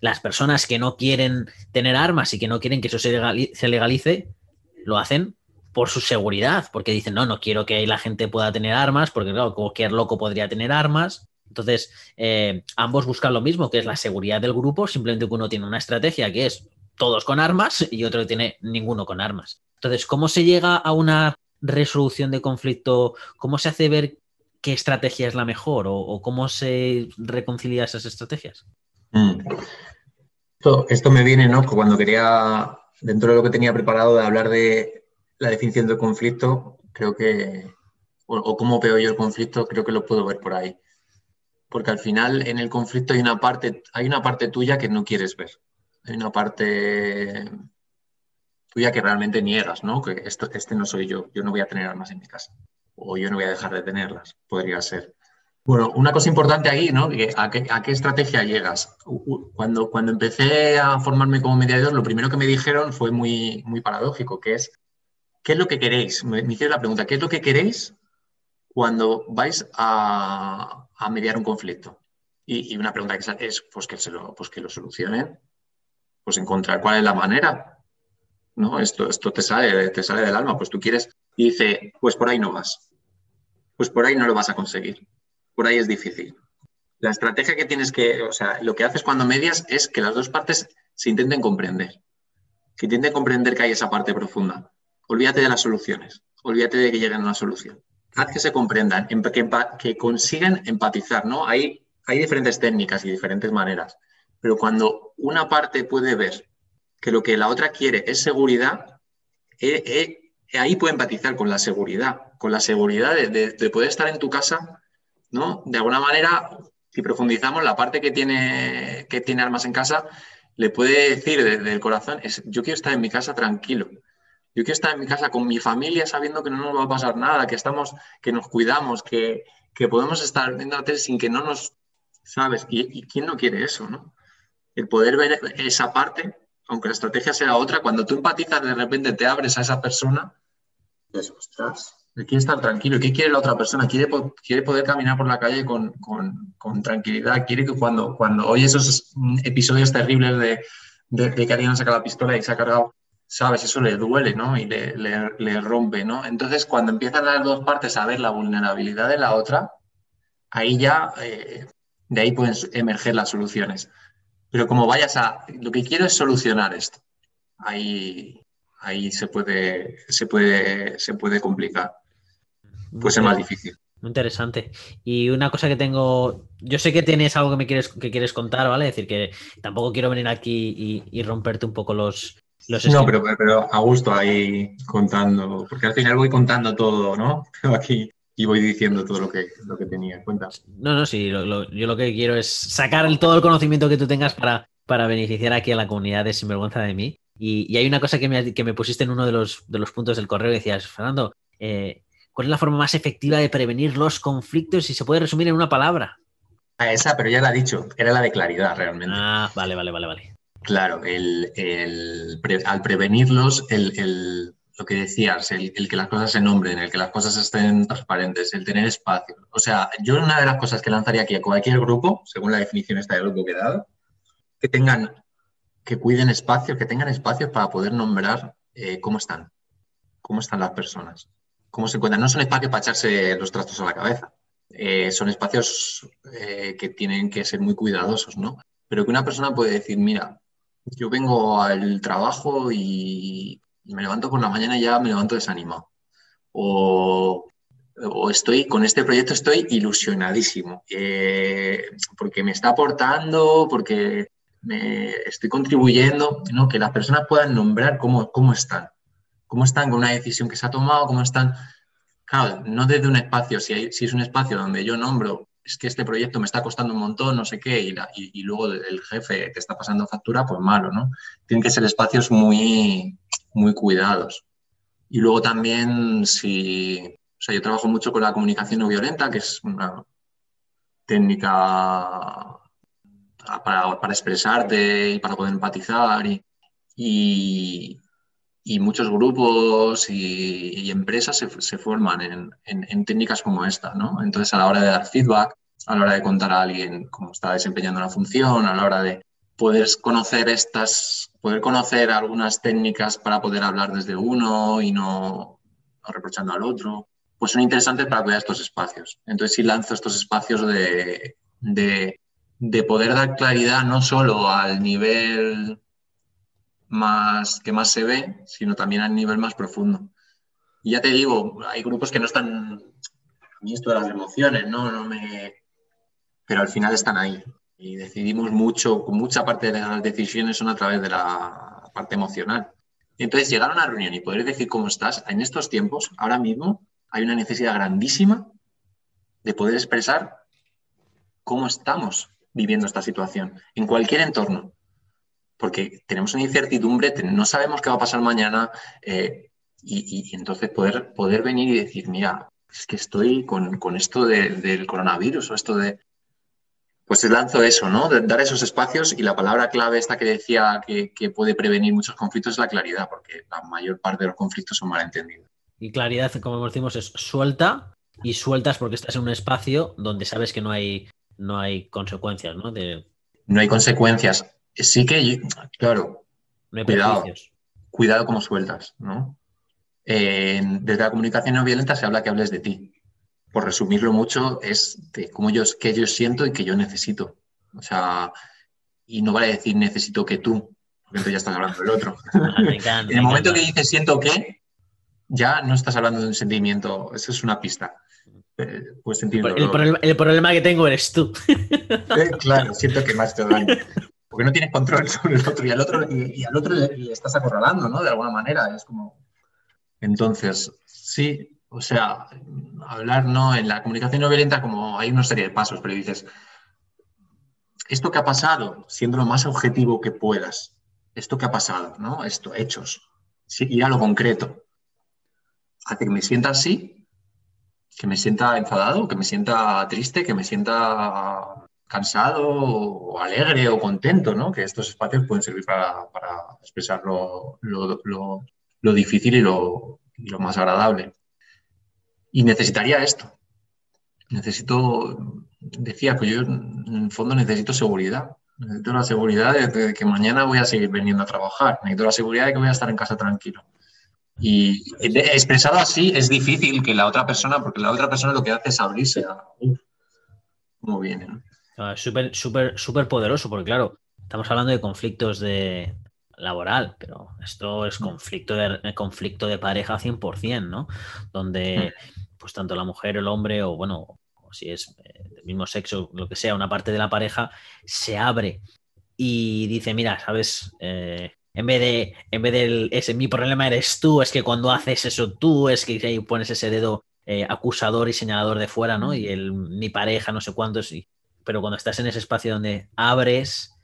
Las personas que no quieren tener armas y que no quieren que eso se legalice, lo hacen por su seguridad, porque dicen, no, no quiero que la gente pueda tener armas, porque claro, cualquier loco podría tener armas. Entonces, eh, ambos buscan lo mismo, que es la seguridad del grupo, simplemente que uno tiene una estrategia que es todos con armas y otro que tiene ninguno con armas. Entonces, ¿cómo se llega a una resolución de conflicto? ¿Cómo se hace ver qué estrategia es la mejor o, cómo se reconcilia esas estrategias? Mm. Esto, me viene, ¿no? Cuando quería, dentro de lo que tenía preparado de hablar de la definición del conflicto, creo que, o, cómo veo yo el conflicto, creo que lo puedo ver por ahí. Porque al final en el conflicto hay una parte, hay una parte tuya que no quieres ver hay una parte tuya que realmente niegas, ¿no? Que esto, este no soy yo, yo no voy a tener armas en mi casa, o yo no voy a dejar de tenerlas, podría ser. Bueno, una cosa importante ahí, ¿no? ¿A qué, estrategia llegas? Cuando, cuando empecé a formarme como mediador, lo primero que me dijeron fue muy, muy paradójico, que es, ¿qué es lo que queréis? Me, hicieron la pregunta, ¿qué es lo que queréis cuando vais a, mediar un conflicto? Y, una pregunta que es, pues que, se lo, pues que lo solucionen pues encontrar cuál es la manera. ¿no? Esto, esto te, sale, te sale del alma, pues tú quieres. Y dice, pues por ahí no vas. Pues por ahí no lo vas a conseguir. Por ahí es difícil. La estrategia que tienes que, o sea, lo que haces cuando medias es que las dos partes se intenten comprender. Que intenten comprender que hay esa parte profunda. Olvídate de las soluciones. Olvídate de que lleguen a una solución. Haz que se comprendan, que, que consigan empatizar, ¿no? Hay, diferentes técnicas y diferentes maneras. Pero cuando una parte puede ver que lo que la otra quiere es seguridad, eh, eh, ahí puede empatizar con la seguridad, con la seguridad de, poder estar en tu casa, ¿no? De alguna manera, si profundizamos, la parte que tiene, que tiene armas en casa le puede decir desde el corazón, es, yo quiero estar en mi casa tranquilo. Yo quiero estar en mi casa con mi familia sabiendo que no nos va a pasar nada, que estamos, que nos cuidamos, que, podemos estar viendo la tele sin que no nos, ¿sabes? ¿Y, ¿Y, quién no quiere eso, no? el poder ver esa parte, aunque la estrategia sea otra, cuando tú empatizas, de repente te abres a esa persona, dices, ostras, quiere estar tranquilo. ¿Qué quiere la otra persona? Quiere, quiere poder caminar por la calle con, tranquilidad. Quiere que cuando, cuando oye esos episodios terribles de, que alguien saca la pistola y se ha cargado, sabes, eso le duele, ¿no? Y le, rompe, ¿no? Entonces, cuando empiezan las dos partes a ver la vulnerabilidad de la otra, ahí ya, eh, de ahí pueden emerger las soluciones. Pero como vayas a, lo que quiero es solucionar esto. Ahí, ahí se puede, se puede, se puede complicar. Puede ser más difícil. Interesante. Y una cosa que tengo, yo sé que tienes algo que me quieres, que quieres contar, ¿vale? Es decir, que tampoco quiero venir aquí y, romperte un poco los, no, pero, pero a gusto ahí contando, porque al final voy contando todo, ¿no? Aquí y voy diciendo todo lo que, lo que tenía en cuenta. No, no, sí, yo lo que quiero es sacar el, todo el conocimiento que tú tengas para, para beneficiar aquí a la comunidad de Sinvergüenza de mí. Y, hay una cosa que me, que me, pusiste en uno de los, de los puntos del correo y decías, Fernando, eh, ¿cuál es la forma más efectiva de prevenir los conflictos? Si se puede resumir en una palabra. A esa, pero ya la he dicho, era la de claridad realmente. Ah, vale, vale, vale, vale. Claro, al prevenirlos, lo que decías, el, que las cosas se nombren, el que las cosas estén transparentes, el tener espacio. O sea, yo una de las cosas que lanzaría aquí a cualquier grupo, según la definición esta del grupo que he dado, que tengan, que cuiden espacios, que tengan espacios para poder nombrar eh, cómo están, cómo están las personas, cómo se encuentran. No son espacios para echarse los trastos a la cabeza, eh, son espacios eh, que tienen que ser muy cuidadosos, ¿no? Pero que una persona puede decir, mira, yo vengo al trabajo y me levanto por la mañana y ya me levanto desanimado. O, estoy con este proyecto, estoy ilusionadísimo, eh, porque me está aportando, porque me estoy contribuyendo, ¿no? que las personas puedan nombrar cómo, cómo están, cómo están con una decisión que se ha tomado, cómo están, claro, no desde un espacio, si es un espacio donde yo nombro es que este proyecto me está costando un montón, no sé qué, y, luego el jefe te está pasando factura, pues malo, ¿no? Tienen que ser espacios muy, muy cuidados. Y luego también, si, o sea, yo trabajo mucho con la comunicación no violenta, que es una técnica para, expresarte y para poder empatizar y, y muchos grupos y, empresas se, forman en, técnicas como esta, ¿no? Entonces, a la hora de dar feedback, a la hora de contar a alguien cómo está desempeñando una función, a la hora de poder conocer estas, poder conocer algunas técnicas para poder hablar desde uno y no, reprochando al otro, pues son interesantes para cuidar estos espacios. Entonces, sí lanzo estos espacios de, de poder dar claridad no solo al nivel más, que más se ve, sino también a nivel más profundo. Y ya te digo, hay grupos que no están, esto de las emociones, ¿no? no me... pero al final están ahí. Y decidimos mucho, mucha parte de las decisiones son a través de la parte emocional. Entonces, llegar a una reunión y poder decir cómo estás, en estos tiempos, ahora mismo, hay una necesidad grandísima de poder expresar cómo estamos viviendo esta situación, en cualquier entorno porque tenemos una incertidumbre, no sabemos qué va a pasar mañana eh, y, entonces poder, poder venir y decir, mira, es que estoy con, esto del coronavirus o esto de... Pues lanzo eso, ¿no? De dar esos espacios y la palabra clave esta que decía que, puede prevenir muchos conflictos es la claridad, porque la mayor parte de los conflictos son malentendidos. Y claridad, como decimos, es suelta y sueltas porque estás en un espacio donde sabes que no hay, no hay consecuencias, ¿no? De... No hay consecuencias sí que, claro, cuidado, cuidado como sueltas, ¿no? desde la comunicación no violenta se habla que hables de ti. Por resumirlo mucho, es de cómo yo, que yo siento y que yo necesito. O sea, y no vale decir necesito que tú, porque entonces ya estás hablando del otro. Ah, en el momento que dices siento que, ya no estás hablando de un sentimiento, eso es una pista. Eh, el, problema, que tengo eres tú. Eh, claro, siento que más te daño porque no tienes control sobre el otro y al otro, y, al otro le, estás acorralando, ¿no? De alguna manera, es como... Entonces, sí, o sea, hablar no en la comunicación no violenta como hay una serie de pasos, pero dices, esto que ha pasado, siendo lo más objetivo que puedas, esto que ha pasado, ¿no? Esto, hechos, sí, ir a lo concreto, hace que me sienta así, que me sienta enfadado, que me sienta triste, que me sienta cansado o alegre o contento, ¿no? Que estos espacios pueden servir para, expresar lo, difícil y lo, más agradable. Y necesitaría esto. Necesito, decía que yo en el fondo necesito seguridad. Necesito la seguridad de, que mañana voy a seguir viniendo a trabajar. Necesito la seguridad de que voy a estar en casa tranquilo. Y expresado así es difícil que la otra persona, porque la otra persona lo que hace es abrirse a, cómo viene, ¿no? Ah, súper, súper, súper poderoso, porque claro, estamos hablando de conflictos de laboral, pero esto es conflicto de, conflicto de pareja 100%, ¿no? Donde mm. pues tanto la mujer, el hombre o bueno, si es eh, del mismo sexo, lo que sea, una parte de la pareja se abre y dice, mira, sabes, eh, En vez de, en vez de ese mi problema eres tú, es que cuando haces eso tú, es que ahí pones ese dedo eh, acusador y señalador de fuera, ¿no? Y el mi pareja, no sé cuántos. Y, pero cuando estás en ese espacio donde abres,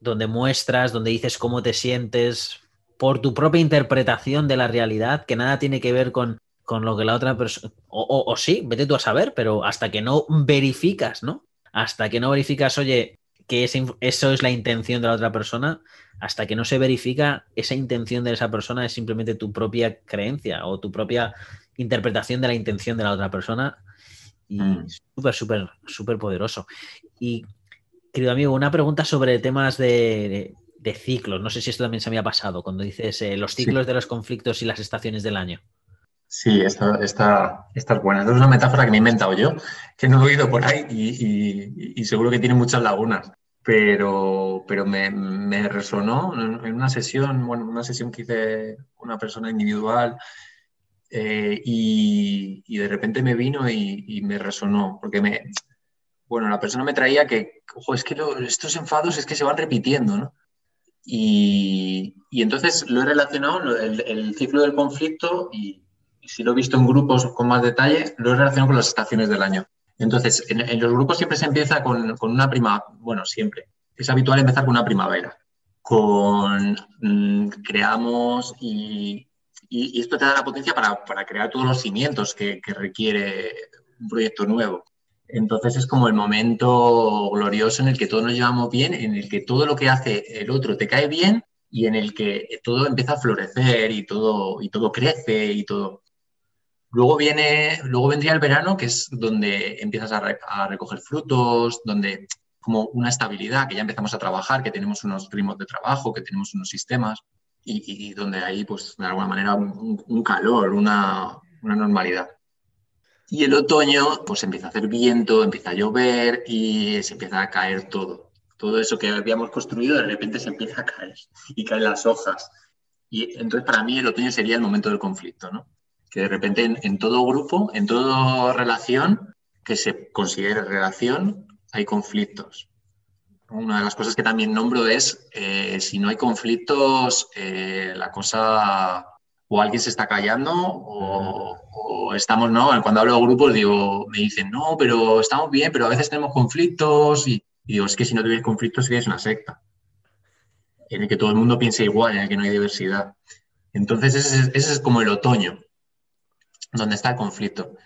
donde muestras, donde dices cómo te sientes, por tu propia interpretación de la realidad, que nada tiene que ver con, con lo que la otra persona. O, sí, vete tú a saber, pero hasta que no verificas, ¿no? Hasta que no verificas, oye, que eso es la intención de la otra persona, hasta que no se verifica esa intención de esa persona es simplemente tu propia creencia o tu propia interpretación de la intención de la otra persona. Y mm. súper, súper, súper poderoso. Y, querido amigo, una pregunta sobre temas de, ciclos. No sé si esto también se me ha pasado cuando dices eh, los ciclos de los conflictos y las estaciones del año. Sí, esta, esta, esta, es buena. es una metáfora que me he inventado yo, que no he oído por ahí y, seguro que tiene muchas lagunas. Pero, pero me, me, resonó en una sesión, bueno, una sesión que hice una persona individual eh, y, de repente me vino y, me resonó, porque me, bueno, la persona me traía que, ojo, es que estos enfados es que se van repitiendo, ¿no? Y, entonces lo he relacionado, el, ciclo del conflicto, y, si lo he visto en grupos con más detalle, lo he relacionado con las estaciones del año. Entonces, en, los grupos siempre se empieza con, una prima, bueno, siempre, es habitual empezar con una primavera, con mm, creamos y, y, esto te da la potencia para, para crear todos los cimientos que, requiere un proyecto nuevo. Entonces es como el momento glorioso en el que todos nos llevamos bien, en el que todo lo que hace el otro te cae bien y en el que todo empieza a florecer y todo, y todo crece y todo. Luego, viene, luego vendría el verano, que es donde empiezas a, a recoger frutos, donde como una estabilidad, que ya empezamos a trabajar, que tenemos unos ritmos de trabajo, que tenemos unos sistemas y, donde hay, pues, de alguna manera, un, calor, una, normalidad. Y el otoño, pues empieza a hacer viento, empieza a llover y se empieza a caer todo. Todo eso que habíamos construido de repente se empieza a caer y caen las hojas. Y entonces para mí el otoño sería el momento del conflicto, ¿no? Que de repente en, en todo grupo, en toda relación que se considere relación, hay conflictos una de las cosas que también nombro es, eh, si no hay conflictos, eh, la cosa o alguien se está callando o, estamos, ¿no? Cuando hablo de grupos digo, me dicen, no, pero estamos bien, pero a veces tenemos conflictos y, digo, es que si no tuvieras conflictos serías una secta, en el que todo el mundo piensa igual, en el que no hay diversidad. Entonces ese, ese es como el otoño, donde está el conflicto.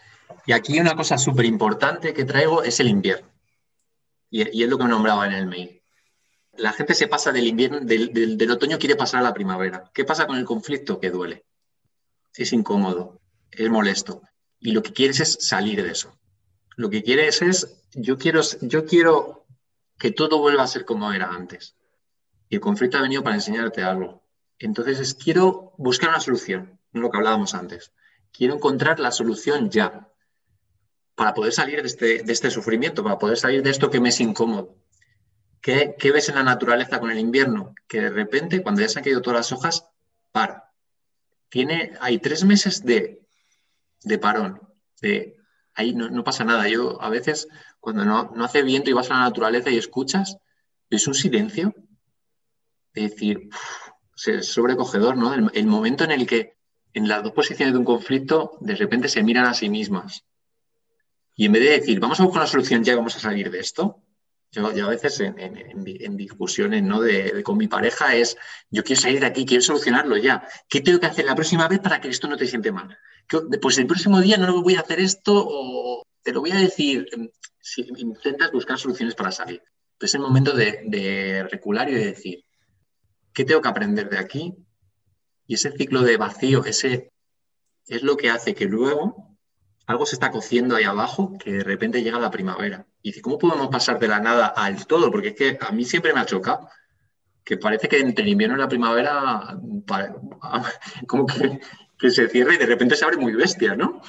Y aquí una cosa súper importante que traigo es el invierno y, es lo que me nombraba en el mail. La gente se pasa del invierno, del, otoño quiere pasar a la primavera. ¿Qué pasa con el conflicto? Que duele. Es incómodo, es molesto. Y lo que quieres es salir de eso. Lo que quieres es, yo quiero, yo quiero que todo vuelva a ser como era antes. Y el conflicto ha venido para enseñarte algo. Entonces es, quiero buscar una solución, lo que hablábamos antes. Quiero encontrar la solución ya para poder salir de este, de este, sufrimiento, para poder salir de esto que me es incómodo. ¿Qué, ves en la naturaleza con el invierno? Que de repente, cuando ya se han caído todas las hojas, para. Tiene, hay tres meses de, de parón, de ahí no, pasa nada. Yo a veces, cuando no, no, hace viento y vas a la naturaleza y escuchas, es un silencio. Es decir, es sobrecogedor, ¿no? el momento en el que en las dos posiciones de un conflicto de repente se miran a sí mismas y en vez de decir, vamos a buscar una solución ya y vamos a salir de esto, yo, a veces en, discusiones ¿no? de, con mi pareja es, yo quiero salir de aquí, quiero solucionarlo ya. ¿Qué tengo que hacer la próxima vez para que esto no te siente mal? Pues el próximo día no voy a hacer esto o te lo voy a decir. Em, si intentas buscar soluciones para salir. es el momento de, de recular y de decir, ¿qué tengo que aprender de aquí? Y ese ciclo de vacío, ese es lo que hace que luego algo se está cociendo ahí abajo que de repente llega la primavera. Y dice, ¿cómo podemos pasar de la nada al todo? Porque es que a mí siempre me ha chocado que parece que entre el invierno y la primavera como que, se cierra y de repente se abre muy bestia, ¿no?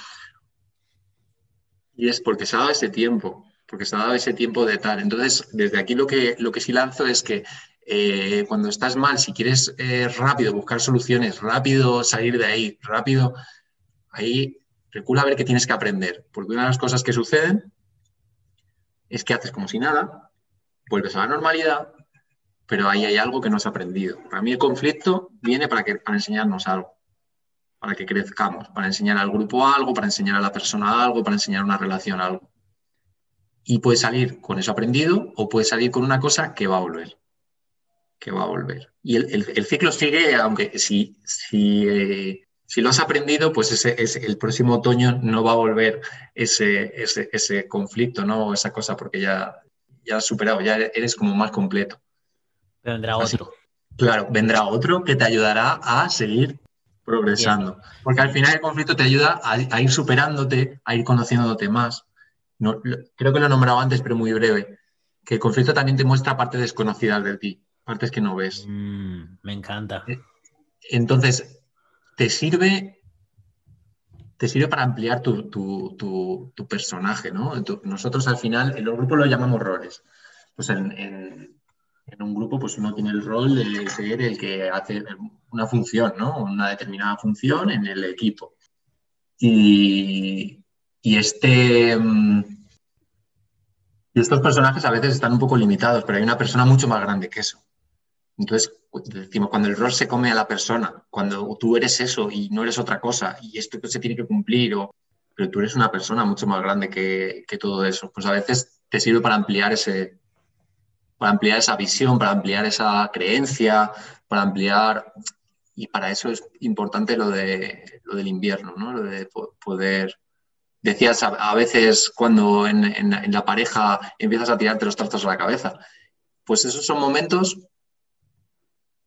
Y es porque se ha dado ese tiempo, porque se ha dado ese tiempo de tal. Entonces, desde aquí lo que, lo que sí lanzo es que eh, cuando estás mal, si quieres eh, rápido buscar soluciones, rápido salir de ahí, rápido, ahí recula a ver qué tienes que aprender, porque una de las cosas que suceden es que haces como si nada, vuelves a la normalidad pero ahí hay algo que no has aprendido. Para mí el conflicto viene para, que, para enseñarnos algo, para que crezcamos, para enseñar al grupo algo, para enseñar a la persona algo, para enseñar una relación algo. Y puede salir con eso aprendido o puede salir con una cosa que va a volver. Que va a volver. Y el, ciclo sigue, aunque si, si, eh, si, lo has aprendido, pues ese, el próximo otoño no va a volver ese, ese, conflicto, ¿no? Esa cosa, porque ya, ya has superado, ya eres como más completo. vendrá otro. Claro, vendrá otro que te ayudará a seguir progresando. Porque al final el conflicto te ayuda a ir superándote, a ir conociéndote más creo que lo he nombrado antes, pero muy breve, que el conflicto también te muestra partes desconocidas de ti, partes que no ves. Mm, me encanta. Eh, entonces, te sirve, te sirve para ampliar tu, personaje, ¿no? nosotros al final, en los grupos lo llamamos roles. Pues en, un grupo, pues uno tiene el rol de ser el que hace una función, ¿no? Una determinada función en el equipo. Y, y este... Mm, y estos personajes a veces están un poco limitados, pero hay una persona mucho más grande que eso. Entonces, decimos, cuando el rol se come a la persona, cuando tú eres eso y no eres otra cosa, y esto se tiene que cumplir, o, pero tú eres una persona mucho más grande que, todo eso, pues a veces te sirve para ampliar ese, para ampliar esa visión, para ampliar esa creencia, para ampliar, y para eso es importante lo, de, lo del invierno, ¿no? Lo de poder decías a, veces cuando en, la pareja empiezas a tirarte los trastos a la cabeza. Pues esos son momentos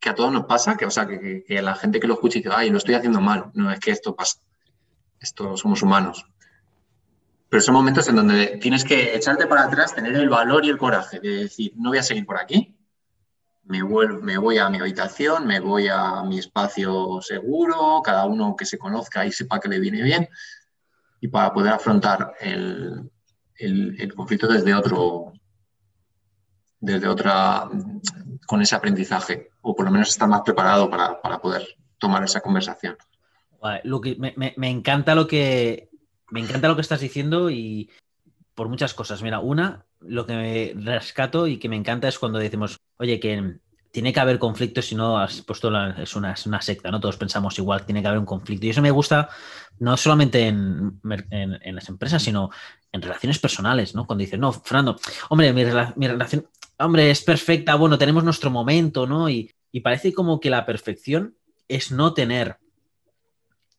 que a todos nos pasa, que, o sea, que, la gente que lo escucha y dice, ay, lo estoy haciendo mal. No, es que esto pasa. Esto somos humanos. Pero son momentos en donde tienes que echarte para atrás, tener el valor y el coraje de decir, no voy a seguir por aquí, me, me voy a mi habitación, me voy a mi espacio seguro, cada uno que se conozca y sepa que le viene bien, y para poder afrontar el, conflicto desde otro, desde otra, con ese aprendizaje, o por lo menos estar más preparado para, poder tomar esa conversación. me, encanta lo que me encanta lo que estás diciendo y por muchas cosas. Mira, una, lo que me rescato y que me encanta es cuando decimos, oye, que tiene que haber conflictos, si no has puesto es, una, secta, ¿no? Todos pensamos igual, tiene que haber un conflicto. Y eso me gusta no solamente en, las empresas, sino en relaciones personales, ¿no? Cuando dices, no, Fernando, hombre, mi, relación, hombre, es perfecta, bueno, tenemos nuestro momento, ¿no? Y, y parece como que la perfección es no tener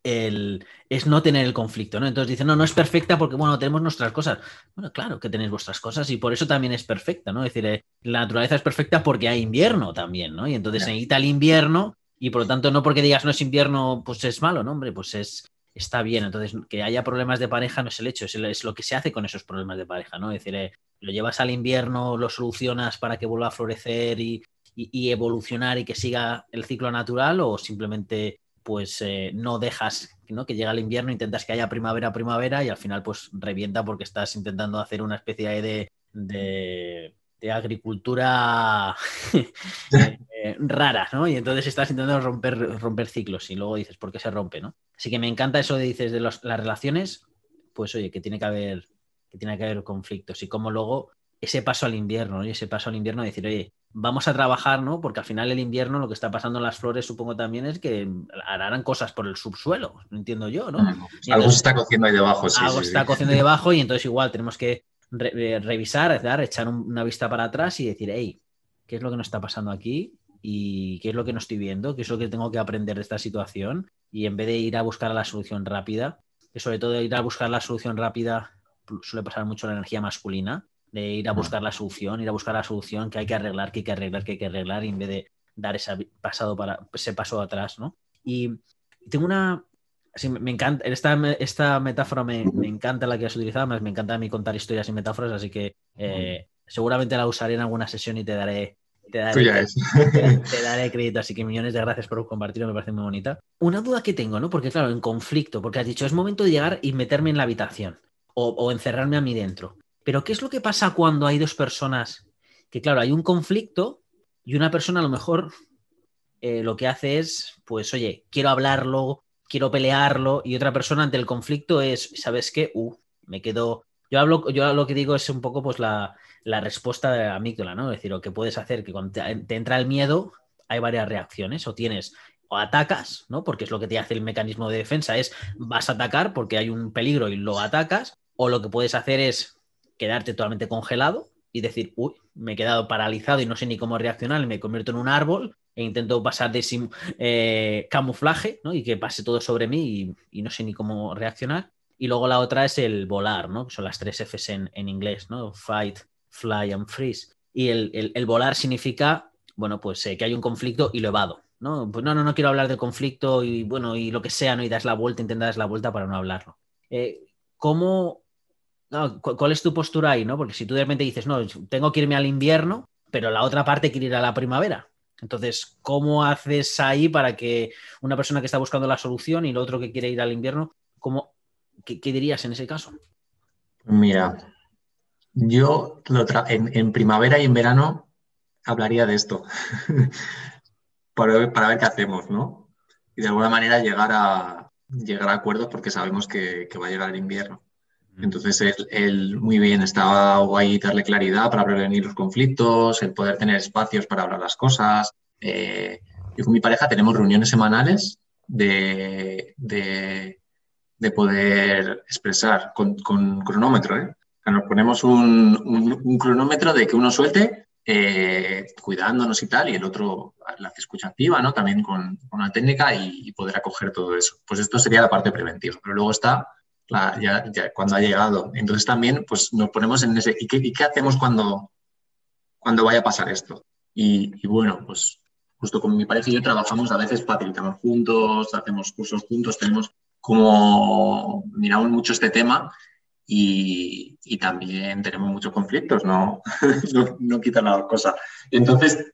el, es no tener el conflicto, ¿no? Entonces dicen, no, no es perfecta porque, bueno, tenemos nuestras cosas. Bueno, claro que tenéis vuestras cosas y por eso también es perfecta, ¿no? Es decir, eh, la naturaleza es perfecta porque hay invierno también, ¿no? Y entonces se necesita el invierno y por lo tanto no porque digas no es invierno, pues es malo, ¿no? Hombre, pues es, está bien. Entonces, que haya problemas de pareja no es el hecho, es, lo que se hace con esos problemas de pareja, ¿no? Es decir, eh, lo llevas al invierno, lo solucionas para que vuelva a florecer y, y evolucionar y que siga el ciclo natural o simplemente pues eh, no dejas ¿no? que llegue el invierno, intentas que haya primavera, primavera y al final pues revienta porque estás intentando hacer una especie de, de, agricultura eh, rara, ¿no? Y entonces estás intentando romper, romper ciclos y luego dices, ¿por qué se rompe, no? Así que me encanta eso de dices de las relaciones, pues oye, que tiene que haber que tiene que haber conflictos y cómo luego ese paso al invierno, y ese paso al invierno decir, oye, vamos a trabajar, ¿no? Porque al final el invierno lo que está pasando en las flores, supongo también, es que harán cosas por el subsuelo, no entiendo yo, ¿no? algo se está cociendo ahí debajo, sí. Algo está cociendo ahí debajo y entonces igual tenemos que eh, revisar, dar, echar una vista para atrás y decir, hey, ¿qué es lo que nos está pasando aquí? ¿Y qué es lo que no estoy viendo? ¿Qué es lo que tengo que aprender de esta situación? Y en vez de ir a buscar la solución rápida, que sobre todo ir a buscar la solución rápida suele pasar mucho la energía masculina, de ir a buscar la solución, ir a buscar la solución que hay que arreglar, que hay que arreglar, que hay que arreglar, y en vez de dar ese, pasado para, ese paso atrás, ¿no? Y tengo una... me encanta, esta, esta metáfora me, encanta la que has utilizado, más me encanta a mí contar historias y metáforas, así que eh, seguramente la usaré en alguna sesión y te daré, te daré, te, daré crédito, así que millones de gracias por compartirlo, me parece muy bonita. Una duda que tengo, ¿no? Porque claro, en conflicto, porque has dicho, es momento de llegar y meterme en la habitación o encerrarme a mí dentro. Pero ¿qué es lo que pasa cuando hay dos personas? Que claro, hay un conflicto y una persona a lo mejor eh, lo que hace es, pues, oye, quiero hablarlo, quiero pelearlo, y otra persona ante el conflicto es, ¿sabes qué? Uh, me quedo, Yo hablo, yo lo que digo es un poco pues la, respuesta de la amígdala, ¿no? Es decir, lo que puedes hacer, que cuando te, entra el miedo, hay varias reacciones. O tienes, o atacas, ¿no? Porque es lo que te hace el mecanismo de defensa, es vas a atacar porque hay un peligro y lo atacas, o lo que puedes hacer es quedarte totalmente congelado y decir, uy, me he quedado paralizado y no sé ni cómo reaccionar, me convierto en un árbol e intento pasar de eh, camuflaje, ¿no? Y que pase todo sobre mí y, no sé ni cómo reaccionar. Y luego la otra es el volar, ¿no? son las tres Fs en, inglés, ¿no? Fight, fly and freeze. Y el, volar significa, bueno, pues eh, que hay un conflicto y lo evado, ¿no? Pues no, no, no quiero hablar del conflicto y bueno, y lo que sea, ¿no? Y das la vuelta, intentas la vuelta para no hablarlo. Eh, ¿Cómo, ¿Cuál es tu postura ahí, no? Porque si tú de repente dices, no, tengo que irme al invierno, pero la otra parte quiere ir a la primavera. Entonces, ¿cómo haces ahí para que una persona que está buscando la solución y el otro que quiere ir al invierno, ¿cómo, qué, dirías en ese caso? Mira, yo en, primavera y en verano hablaría de esto para, ver, qué hacemos, ¿no? Y de alguna manera llegar a, llegar a acuerdos porque sabemos que va a llegar el invierno. Entonces, él, muy bien, estaba guay darle claridad para prevenir los conflictos, el poder tener espacios para hablar las cosas. Eh, yo con mi pareja tenemos reuniones semanales de, de, poder expresar con, cronómetro. ¿eh? nos ponemos un, cronómetro de que uno suelte eh, cuidándonos y tal, y el otro la escucha activa, ¿no? También con, una técnica y, poder acoger todo eso. Pues esto sería la parte preventiva. Pero luego está ya, cuando ha llegado. Entonces también pues, nos ponemos en ese, ¿y qué, hacemos cuando, cuando vaya a pasar esto? Y, bueno, pues justo con mi pareja y yo trabajamos a veces, facilitamos juntos, hacemos cursos juntos, tenemos como, miramos mucho este tema y, también tenemos muchos conflictos, no, no, no quita la cosa. Entonces,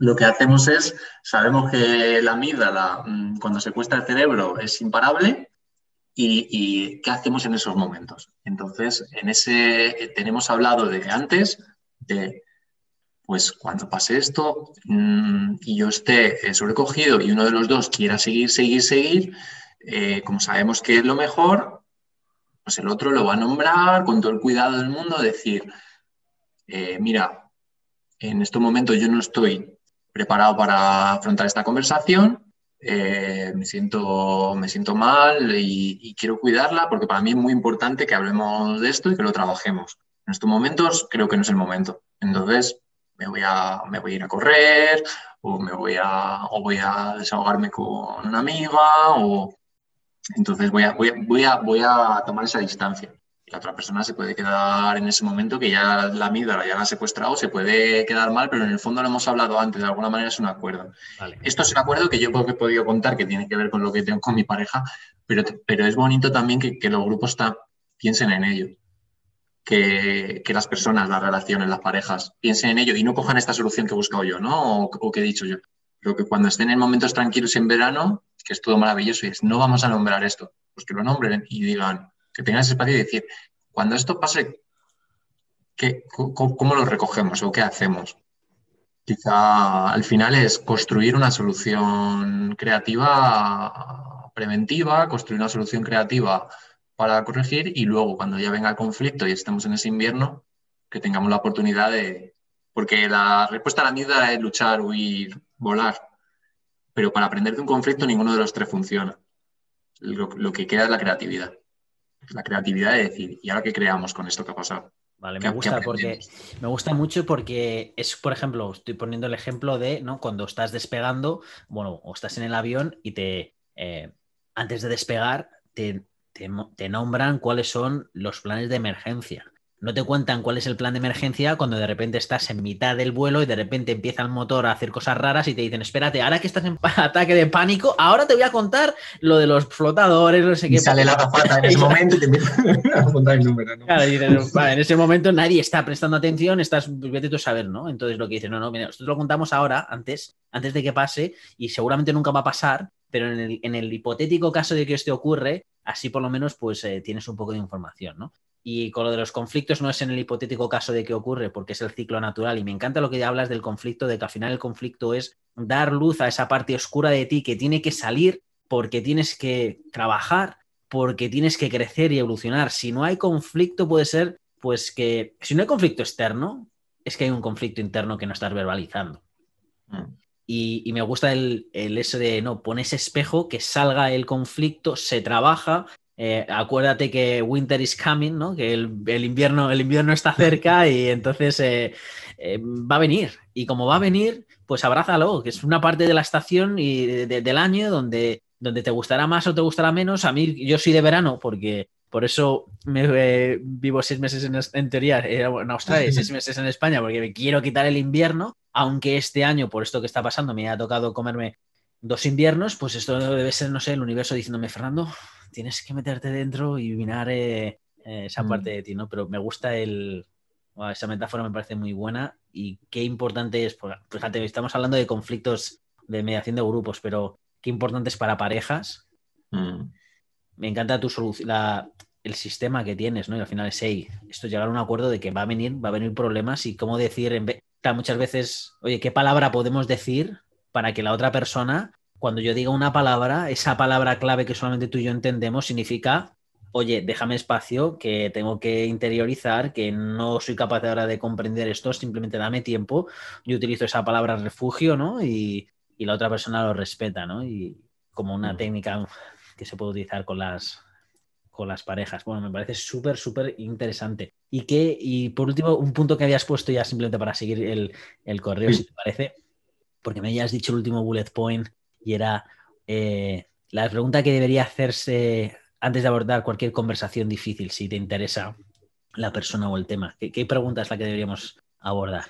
lo que hacemos es, sabemos que la amígdala, mm, cuando secuestra el cerebro, es imparable y, qué hacemos en esos momentos. Entonces, en ese eh, tenemos hablado de antes de pues cuando pase esto mm, y yo esté eh, sobrecogido y uno de los dos quiera seguir, seguir, seguir, eh, como sabemos que es lo mejor, pues el otro lo va a nombrar con todo el cuidado del mundo, decir, mira, en este momento yo no estoy preparado para afrontar esta conversación, eh, me, siento, me siento mal y, quiero cuidarla porque para mí es muy importante que hablemos de esto y que lo trabajemos. En estos momentos creo que no es el momento. Entonces me voy a, me voy a ir a correr o, me voy a, o voy a desahogarme con una amiga o entonces voy a, voy, a, voy a tomar esa distancia la otra persona se puede quedar en ese momento que ya la amígdala ya la ha secuestrado, se puede quedar mal, pero en el fondo lo hemos hablado antes, de alguna manera es un acuerdo. Esto es un acuerdo que yo he podido contar que tiene que ver con lo que tengo con mi pareja, pero, pero es bonito también que, los grupos piensen en ello. Que, las personas, las relaciones, las parejas, piensen en ello y no cojan esta solución que he buscado yo, ¿no? O, o que he dicho yo. Pero que cuando estén en momentos tranquilos en verano, que es todo maravilloso y es, no vamos a nombrar esto, pues que lo nombren y digan, que tengan ese espacio y decir, cuando esto pase, ¿qué, cómo, lo recogemos o qué hacemos? Quizá al final es construir una solución creativa preventiva, construir una solución creativa para corregir y luego cuando ya venga el conflicto y estemos en ese invierno, que tengamos la oportunidad de... Porque la respuesta a la medida es luchar, huir, volar. Pero para aprender de un conflicto ninguno de los tres funciona. lo que queda es la creatividad la creatividad de decir, ¿y ahora qué creamos con esto que ha pasado? Vale, me gusta porque me gusta mucho porque es, por ejemplo, estoy poniendo el ejemplo de ¿no? cuando estás despegando, bueno, o estás en el avión y te eh, antes de despegar te, te nombran cuáles son los planes de emergencia no te cuentan cuál es el plan de emergencia cuando de repente estás en mitad del vuelo y de repente empieza el motor a hacer cosas raras y te dicen, espérate, ahora que estás en ataque de pánico, ahora te voy a contar lo de los flotadores, no sé qué. sale la zapata en ese momento y te empieza a contar el número, ¿no? Claro, en ese momento nadie está prestando atención, estás, vete tú a saber, ¿no? Entonces lo que dicen, no, no, mira, nosotros lo contamos ahora, antes, antes de que pase, y seguramente nunca va a pasar, pero en el, en el hipotético caso de que esto ocurre, así por lo menos pues eh, tienes un poco de información, ¿no? Y con lo de los conflictos no es en el hipotético caso de que ocurre, porque es el ciclo natural. Y me encanta lo que hablas del conflicto, de que al final el conflicto es dar luz a esa parte oscura de ti que tiene que salir porque tienes que trabajar porque tienes que crecer y evolucionar. Si no hay conflicto, puede ser, pues que, si no hay conflicto externo, es que hay un conflicto interno que no estás verbalizando. Mm. Y, me gusta el, el, eso de, no, pones espejo, que salga el conflicto, se trabaja. Eh, acuérdate que winter is coming, ¿no? Que el, invierno, el invierno está cerca y entonces eh, eh, va a venir. Y como va a venir, pues abrázalo, que es una parte de la estación y del año donde, donde te gustará más o te gustará menos. A mí, yo soy de verano porque por eso vivo seis meses en, en teoría en Australia y seis meses en España porque me quiero quitar el invierno aunque este año, por esto que está pasando, me ha tocado comerme dos inviernos, pues esto debe ser, no sé, el universo diciéndome, Fernando, tienes que meterte dentro y mirar eh, eh, esa mm. parte de ti, ¿no? Pero me gusta el... esa metáfora me parece muy buena y qué importante es, pues, fíjate, estamos hablando de conflictos de mediación de grupos, pero qué importante es para parejas. Mm. Me encanta tu solución, el sistema que tienes, ¿no? Y al final es, hey, esto es llegar a un acuerdo de que va a venir, va a venir problemas y cómo decir, en vez, muchas veces, oye, ¿qué palabra podemos decir para que la otra persona, cuando yo diga una palabra, esa palabra clave que solamente tú y yo entendemos, significa, oye, déjame espacio, que tengo que interiorizar, que no soy capaz ahora de comprender esto, simplemente dame tiempo. Yo utilizo esa palabra refugio, ¿no? Y, y la otra persona lo respeta, ¿no? Y como una mm. técnica que se puede utilizar con las, con las parejas. Bueno, me parece súper, súper interesante. Y que, y por último, un punto que habías puesto ya simplemente para seguir el, correo, si te parece, porque me hayas dicho el último bullet point y era eh, la pregunta que debería hacerse antes de abordar cualquier conversación difícil, si te interesa la persona o el tema. ¿Qué, pregunta es la que deberíamos abordar?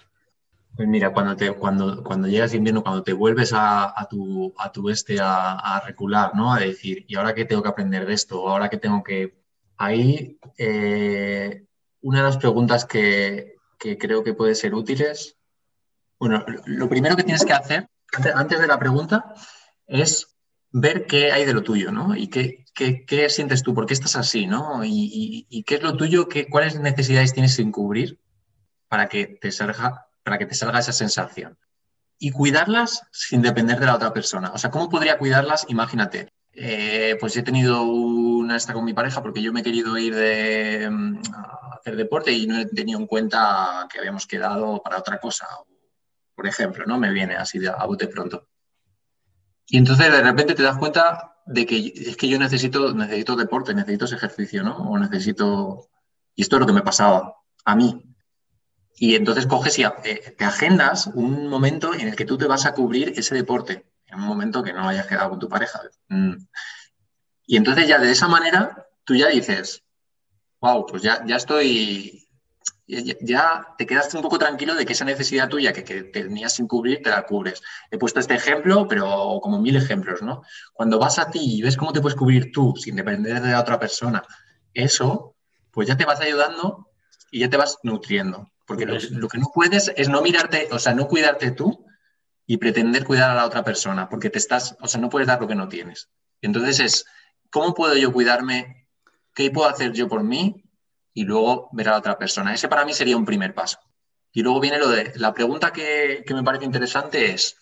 Pues mira, cuando, te, cuando, cuando llegas invierno, cuando te vuelves a, tu, a tu este a, recular, ¿no? A decir, ¿y ahora qué tengo que aprender de esto? ¿Ahora qué tengo que...? Ahí, eh, una de las preguntas que, creo que puede ser útiles, bueno, lo primero que tienes que hacer, antes de la pregunta, es ver qué hay de lo tuyo, ¿no? Y qué, sientes tú, por qué estás así, ¿no? Y, qué es lo tuyo, cuáles necesidades tienes sin cubrir para que te salga para que te salga esa sensación. Y cuidarlas sin depender de la otra persona. O sea, ¿cómo podría cuidarlas? Imagínate, eh, pues he tenido una esta con mi pareja porque yo me he querido ir de, mm, a hacer deporte y no he tenido en cuenta que habíamos quedado para otra cosa. Por ejemplo, ¿no? Me viene así de, a bote pronto. Y entonces de repente te das cuenta de que es que yo necesito, necesito deporte, necesito ese ejercicio, ¿no? O necesito... Y esto es lo que me pasaba a mí. Y entonces coges y eh, te agendas un momento en el que tú te vas a cubrir ese deporte, en un momento que no hayas quedado con tu pareja. Mm. Y entonces ya de esa manera tú ya dices, wow, pues ya, ya estoy, ya, te quedaste un poco tranquilo de que esa necesidad tuya que, que, tenías sin cubrir, te la cubres. He puesto este ejemplo, pero como mil ejemplos, ¿no? Cuando vas a ti y ves cómo te puedes cubrir tú sin depender de la otra persona, eso, pues ya te vas ayudando y ya te vas nutriendo. Porque lo, que no puedes es no mirarte, o sea, no cuidarte tú y pretender cuidar a la otra persona, porque te estás, o sea, no puedes dar lo que no tienes. entonces es, ¿cómo puedo yo cuidarme? ¿Qué puedo hacer yo por mí? Y luego ver a la otra persona. Ese para mí sería un primer paso. Y luego viene lo de, la pregunta que, me parece interesante es,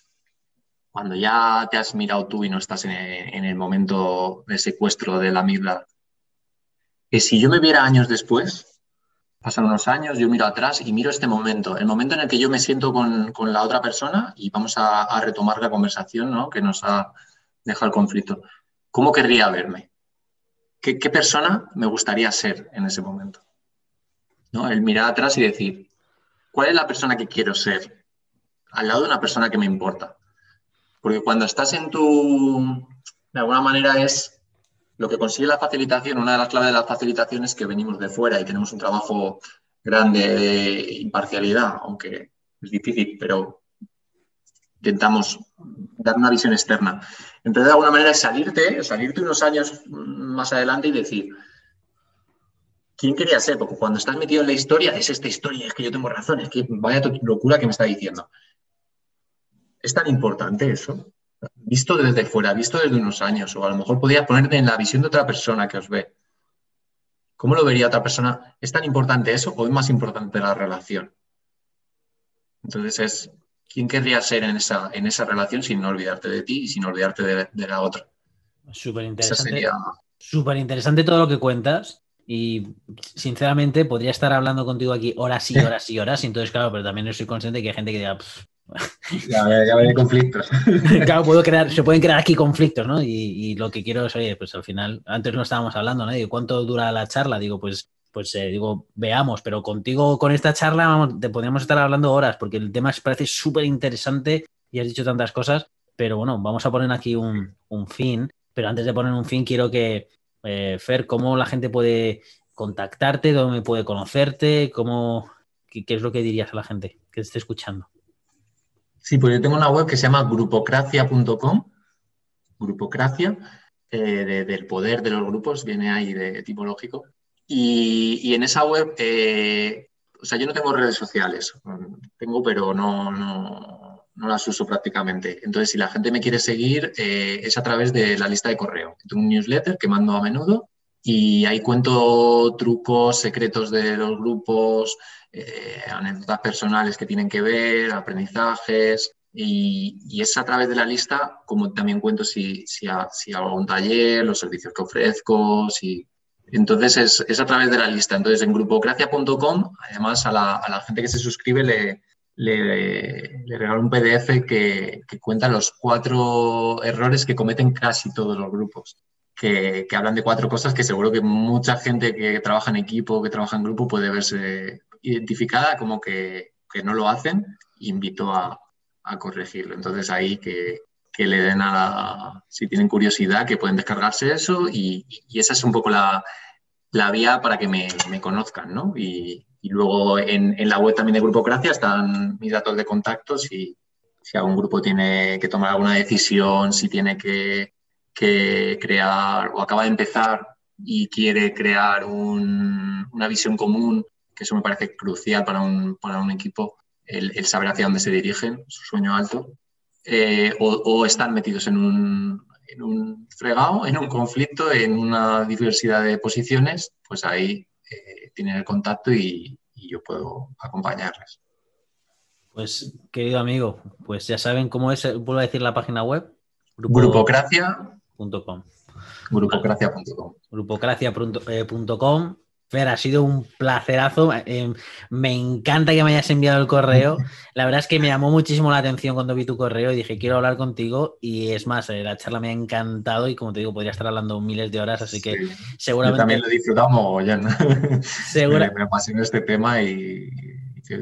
cuando ya te has mirado tú y no estás en, en el momento de secuestro de la amígdala, que si yo me viera años después, Pasan unos años, yo miro atrás y miro este momento, el momento en el que yo me siento con, la otra persona y vamos a, retomar la conversación ¿no? que nos ha dejado el conflicto. ¿Cómo querría verme? ¿Qué, persona me gustaría ser en ese momento? ¿No? El mirar atrás y decir, ¿cuál es la persona que quiero ser al lado de una persona que me importa? Porque cuando estás en tu, de alguna manera es lo que consigue la facilitación, una de las claves de la facilitación es que venimos de fuera y tenemos un trabajo grande de imparcialidad, aunque es difícil, pero intentamos dar una visión externa. Entonces, de alguna manera es salirte, salirte unos años más adelante y decir, ¿quién quería ser? Porque cuando estás metido en la historia, es esta historia, es que yo tengo razón, es que vaya locura que me está diciendo. ¿Es tan importante eso? visto desde fuera, visto desde unos años, o a lo mejor podría ponerte en la visión de otra persona que os ve. ¿Cómo lo vería otra persona? ¿Es tan importante eso o es más importante la relación? Entonces es, ¿quién querría ser en esa, en esa relación sin olvidarte de ti y sin olvidarte de, la otra? Súper interesante. súper interesante todo lo que cuentas. Y sinceramente podría estar hablando contigo aquí horas y horas y horas. Y entonces, claro, pero también soy consciente de que hay gente que diga. Ya, ya hay conflictos. claro, puedo crear, se pueden crear aquí conflictos, ¿no? Y, lo que quiero es, oye, pues al final, antes no estábamos hablando, ¿no? Digo, ¿cuánto dura la charla? Digo, pues, pues eh, digo, veamos, pero contigo con esta charla vamos, te podríamos estar hablando horas, porque el tema parece súper interesante y has dicho tantas cosas, pero bueno, vamos a poner aquí un, un fin. Pero antes de poner un fin, quiero que, eh, Fer, ¿cómo la gente puede contactarte? ¿Dónde puede conocerte? ¿Cómo, qué, es lo que dirías a la gente que te esté escuchando? Sí, pues yo tengo una web que se llama grupocracia.com, grupocracia, eh, del poder de los grupos, viene ahí de tipológico. Y, en esa web, eh, o sea, yo no tengo redes sociales, tengo, pero no, no, no las uso prácticamente. Entonces, si la gente me quiere seguir, eh, es a través de la lista de correo. Tengo un newsletter que mando a menudo y ahí cuento trucos, secretos de los grupos, eh, anécdotas personales que tienen que ver, aprendizajes. Y, es a través de la lista como también cuento si, si, hago un taller, los servicios que ofrezco, si... Entonces es, a través de la lista. Entonces en grupocracia.com, además a la, gente que se suscribe le, regalo un PDF que, cuenta los cuatro errores que cometen casi todos los grupos, que, hablan de cuatro cosas que seguro que mucha gente que trabaja en equipo, que trabaja en grupo, puede verse identificada como que, no lo hacen. Invito a, corregirlo. Entonces ahí que, le den a la, si tienen curiosidad, que pueden descargarse eso y, esa es un poco la, vía para que me, me conozcan, ¿no? Y, luego en, la web también de Grupo Gracia están mis datos de contacto si, si algún grupo tiene que tomar alguna decisión, si tiene que, crear o acaba de empezar y quiere crear una visión común, que eso me parece crucial para un, para un equipo, el, saber hacia dónde se dirigen, su sueño alto, eh, o, están metidos en un, en un fregado, en un conflicto, en una diversidad de posiciones, pues ahí eh, tienen el contacto y, yo puedo acompañarles. Pues, querido amigo, pues ya saben cómo es, vuelvo a decir la página web. Grupocracia.com. Grupocracia.com. Grupocracia.com. Fer, ha sido un placerazo. Eh, me encanta que me hayas enviado el correo. La verdad es que me llamó muchísimo la atención cuando vi tu correo y dije, quiero hablar contigo. Y es más, eh, la charla me ha encantado y como te digo, podría estar hablando miles de horas, así que seguramente... Yo también lo he disfrutado mogollón. Segura... me, apasiona este tema y,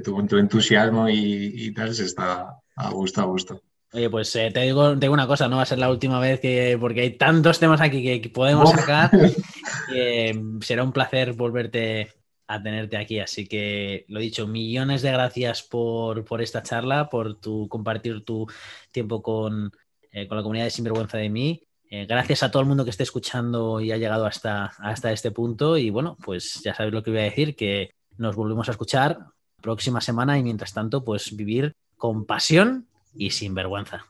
tu, tu, entusiasmo y, y tal se está a gusto, a gusto. Oye, pues eh, te, digo, una cosa, no va a ser la última vez que, porque hay tantos temas aquí que, podemos sacar, será un placer volverte a tenerte aquí. Así que, lo dicho, millones de gracias por, esta charla, por tu compartir tu tiempo con, eh, con la comunidad de Sinvergüenza de mí. Eh, gracias a todo el mundo que esté escuchando y ha llegado hasta, hasta este punto. Y bueno, pues ya sabéis lo que voy a decir, que nos volvemos a escuchar próxima semana y mientras tanto, pues vivir con pasión y sin vergüenza.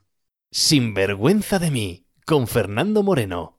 Sin vergüenza de mí, con Fernando Moreno.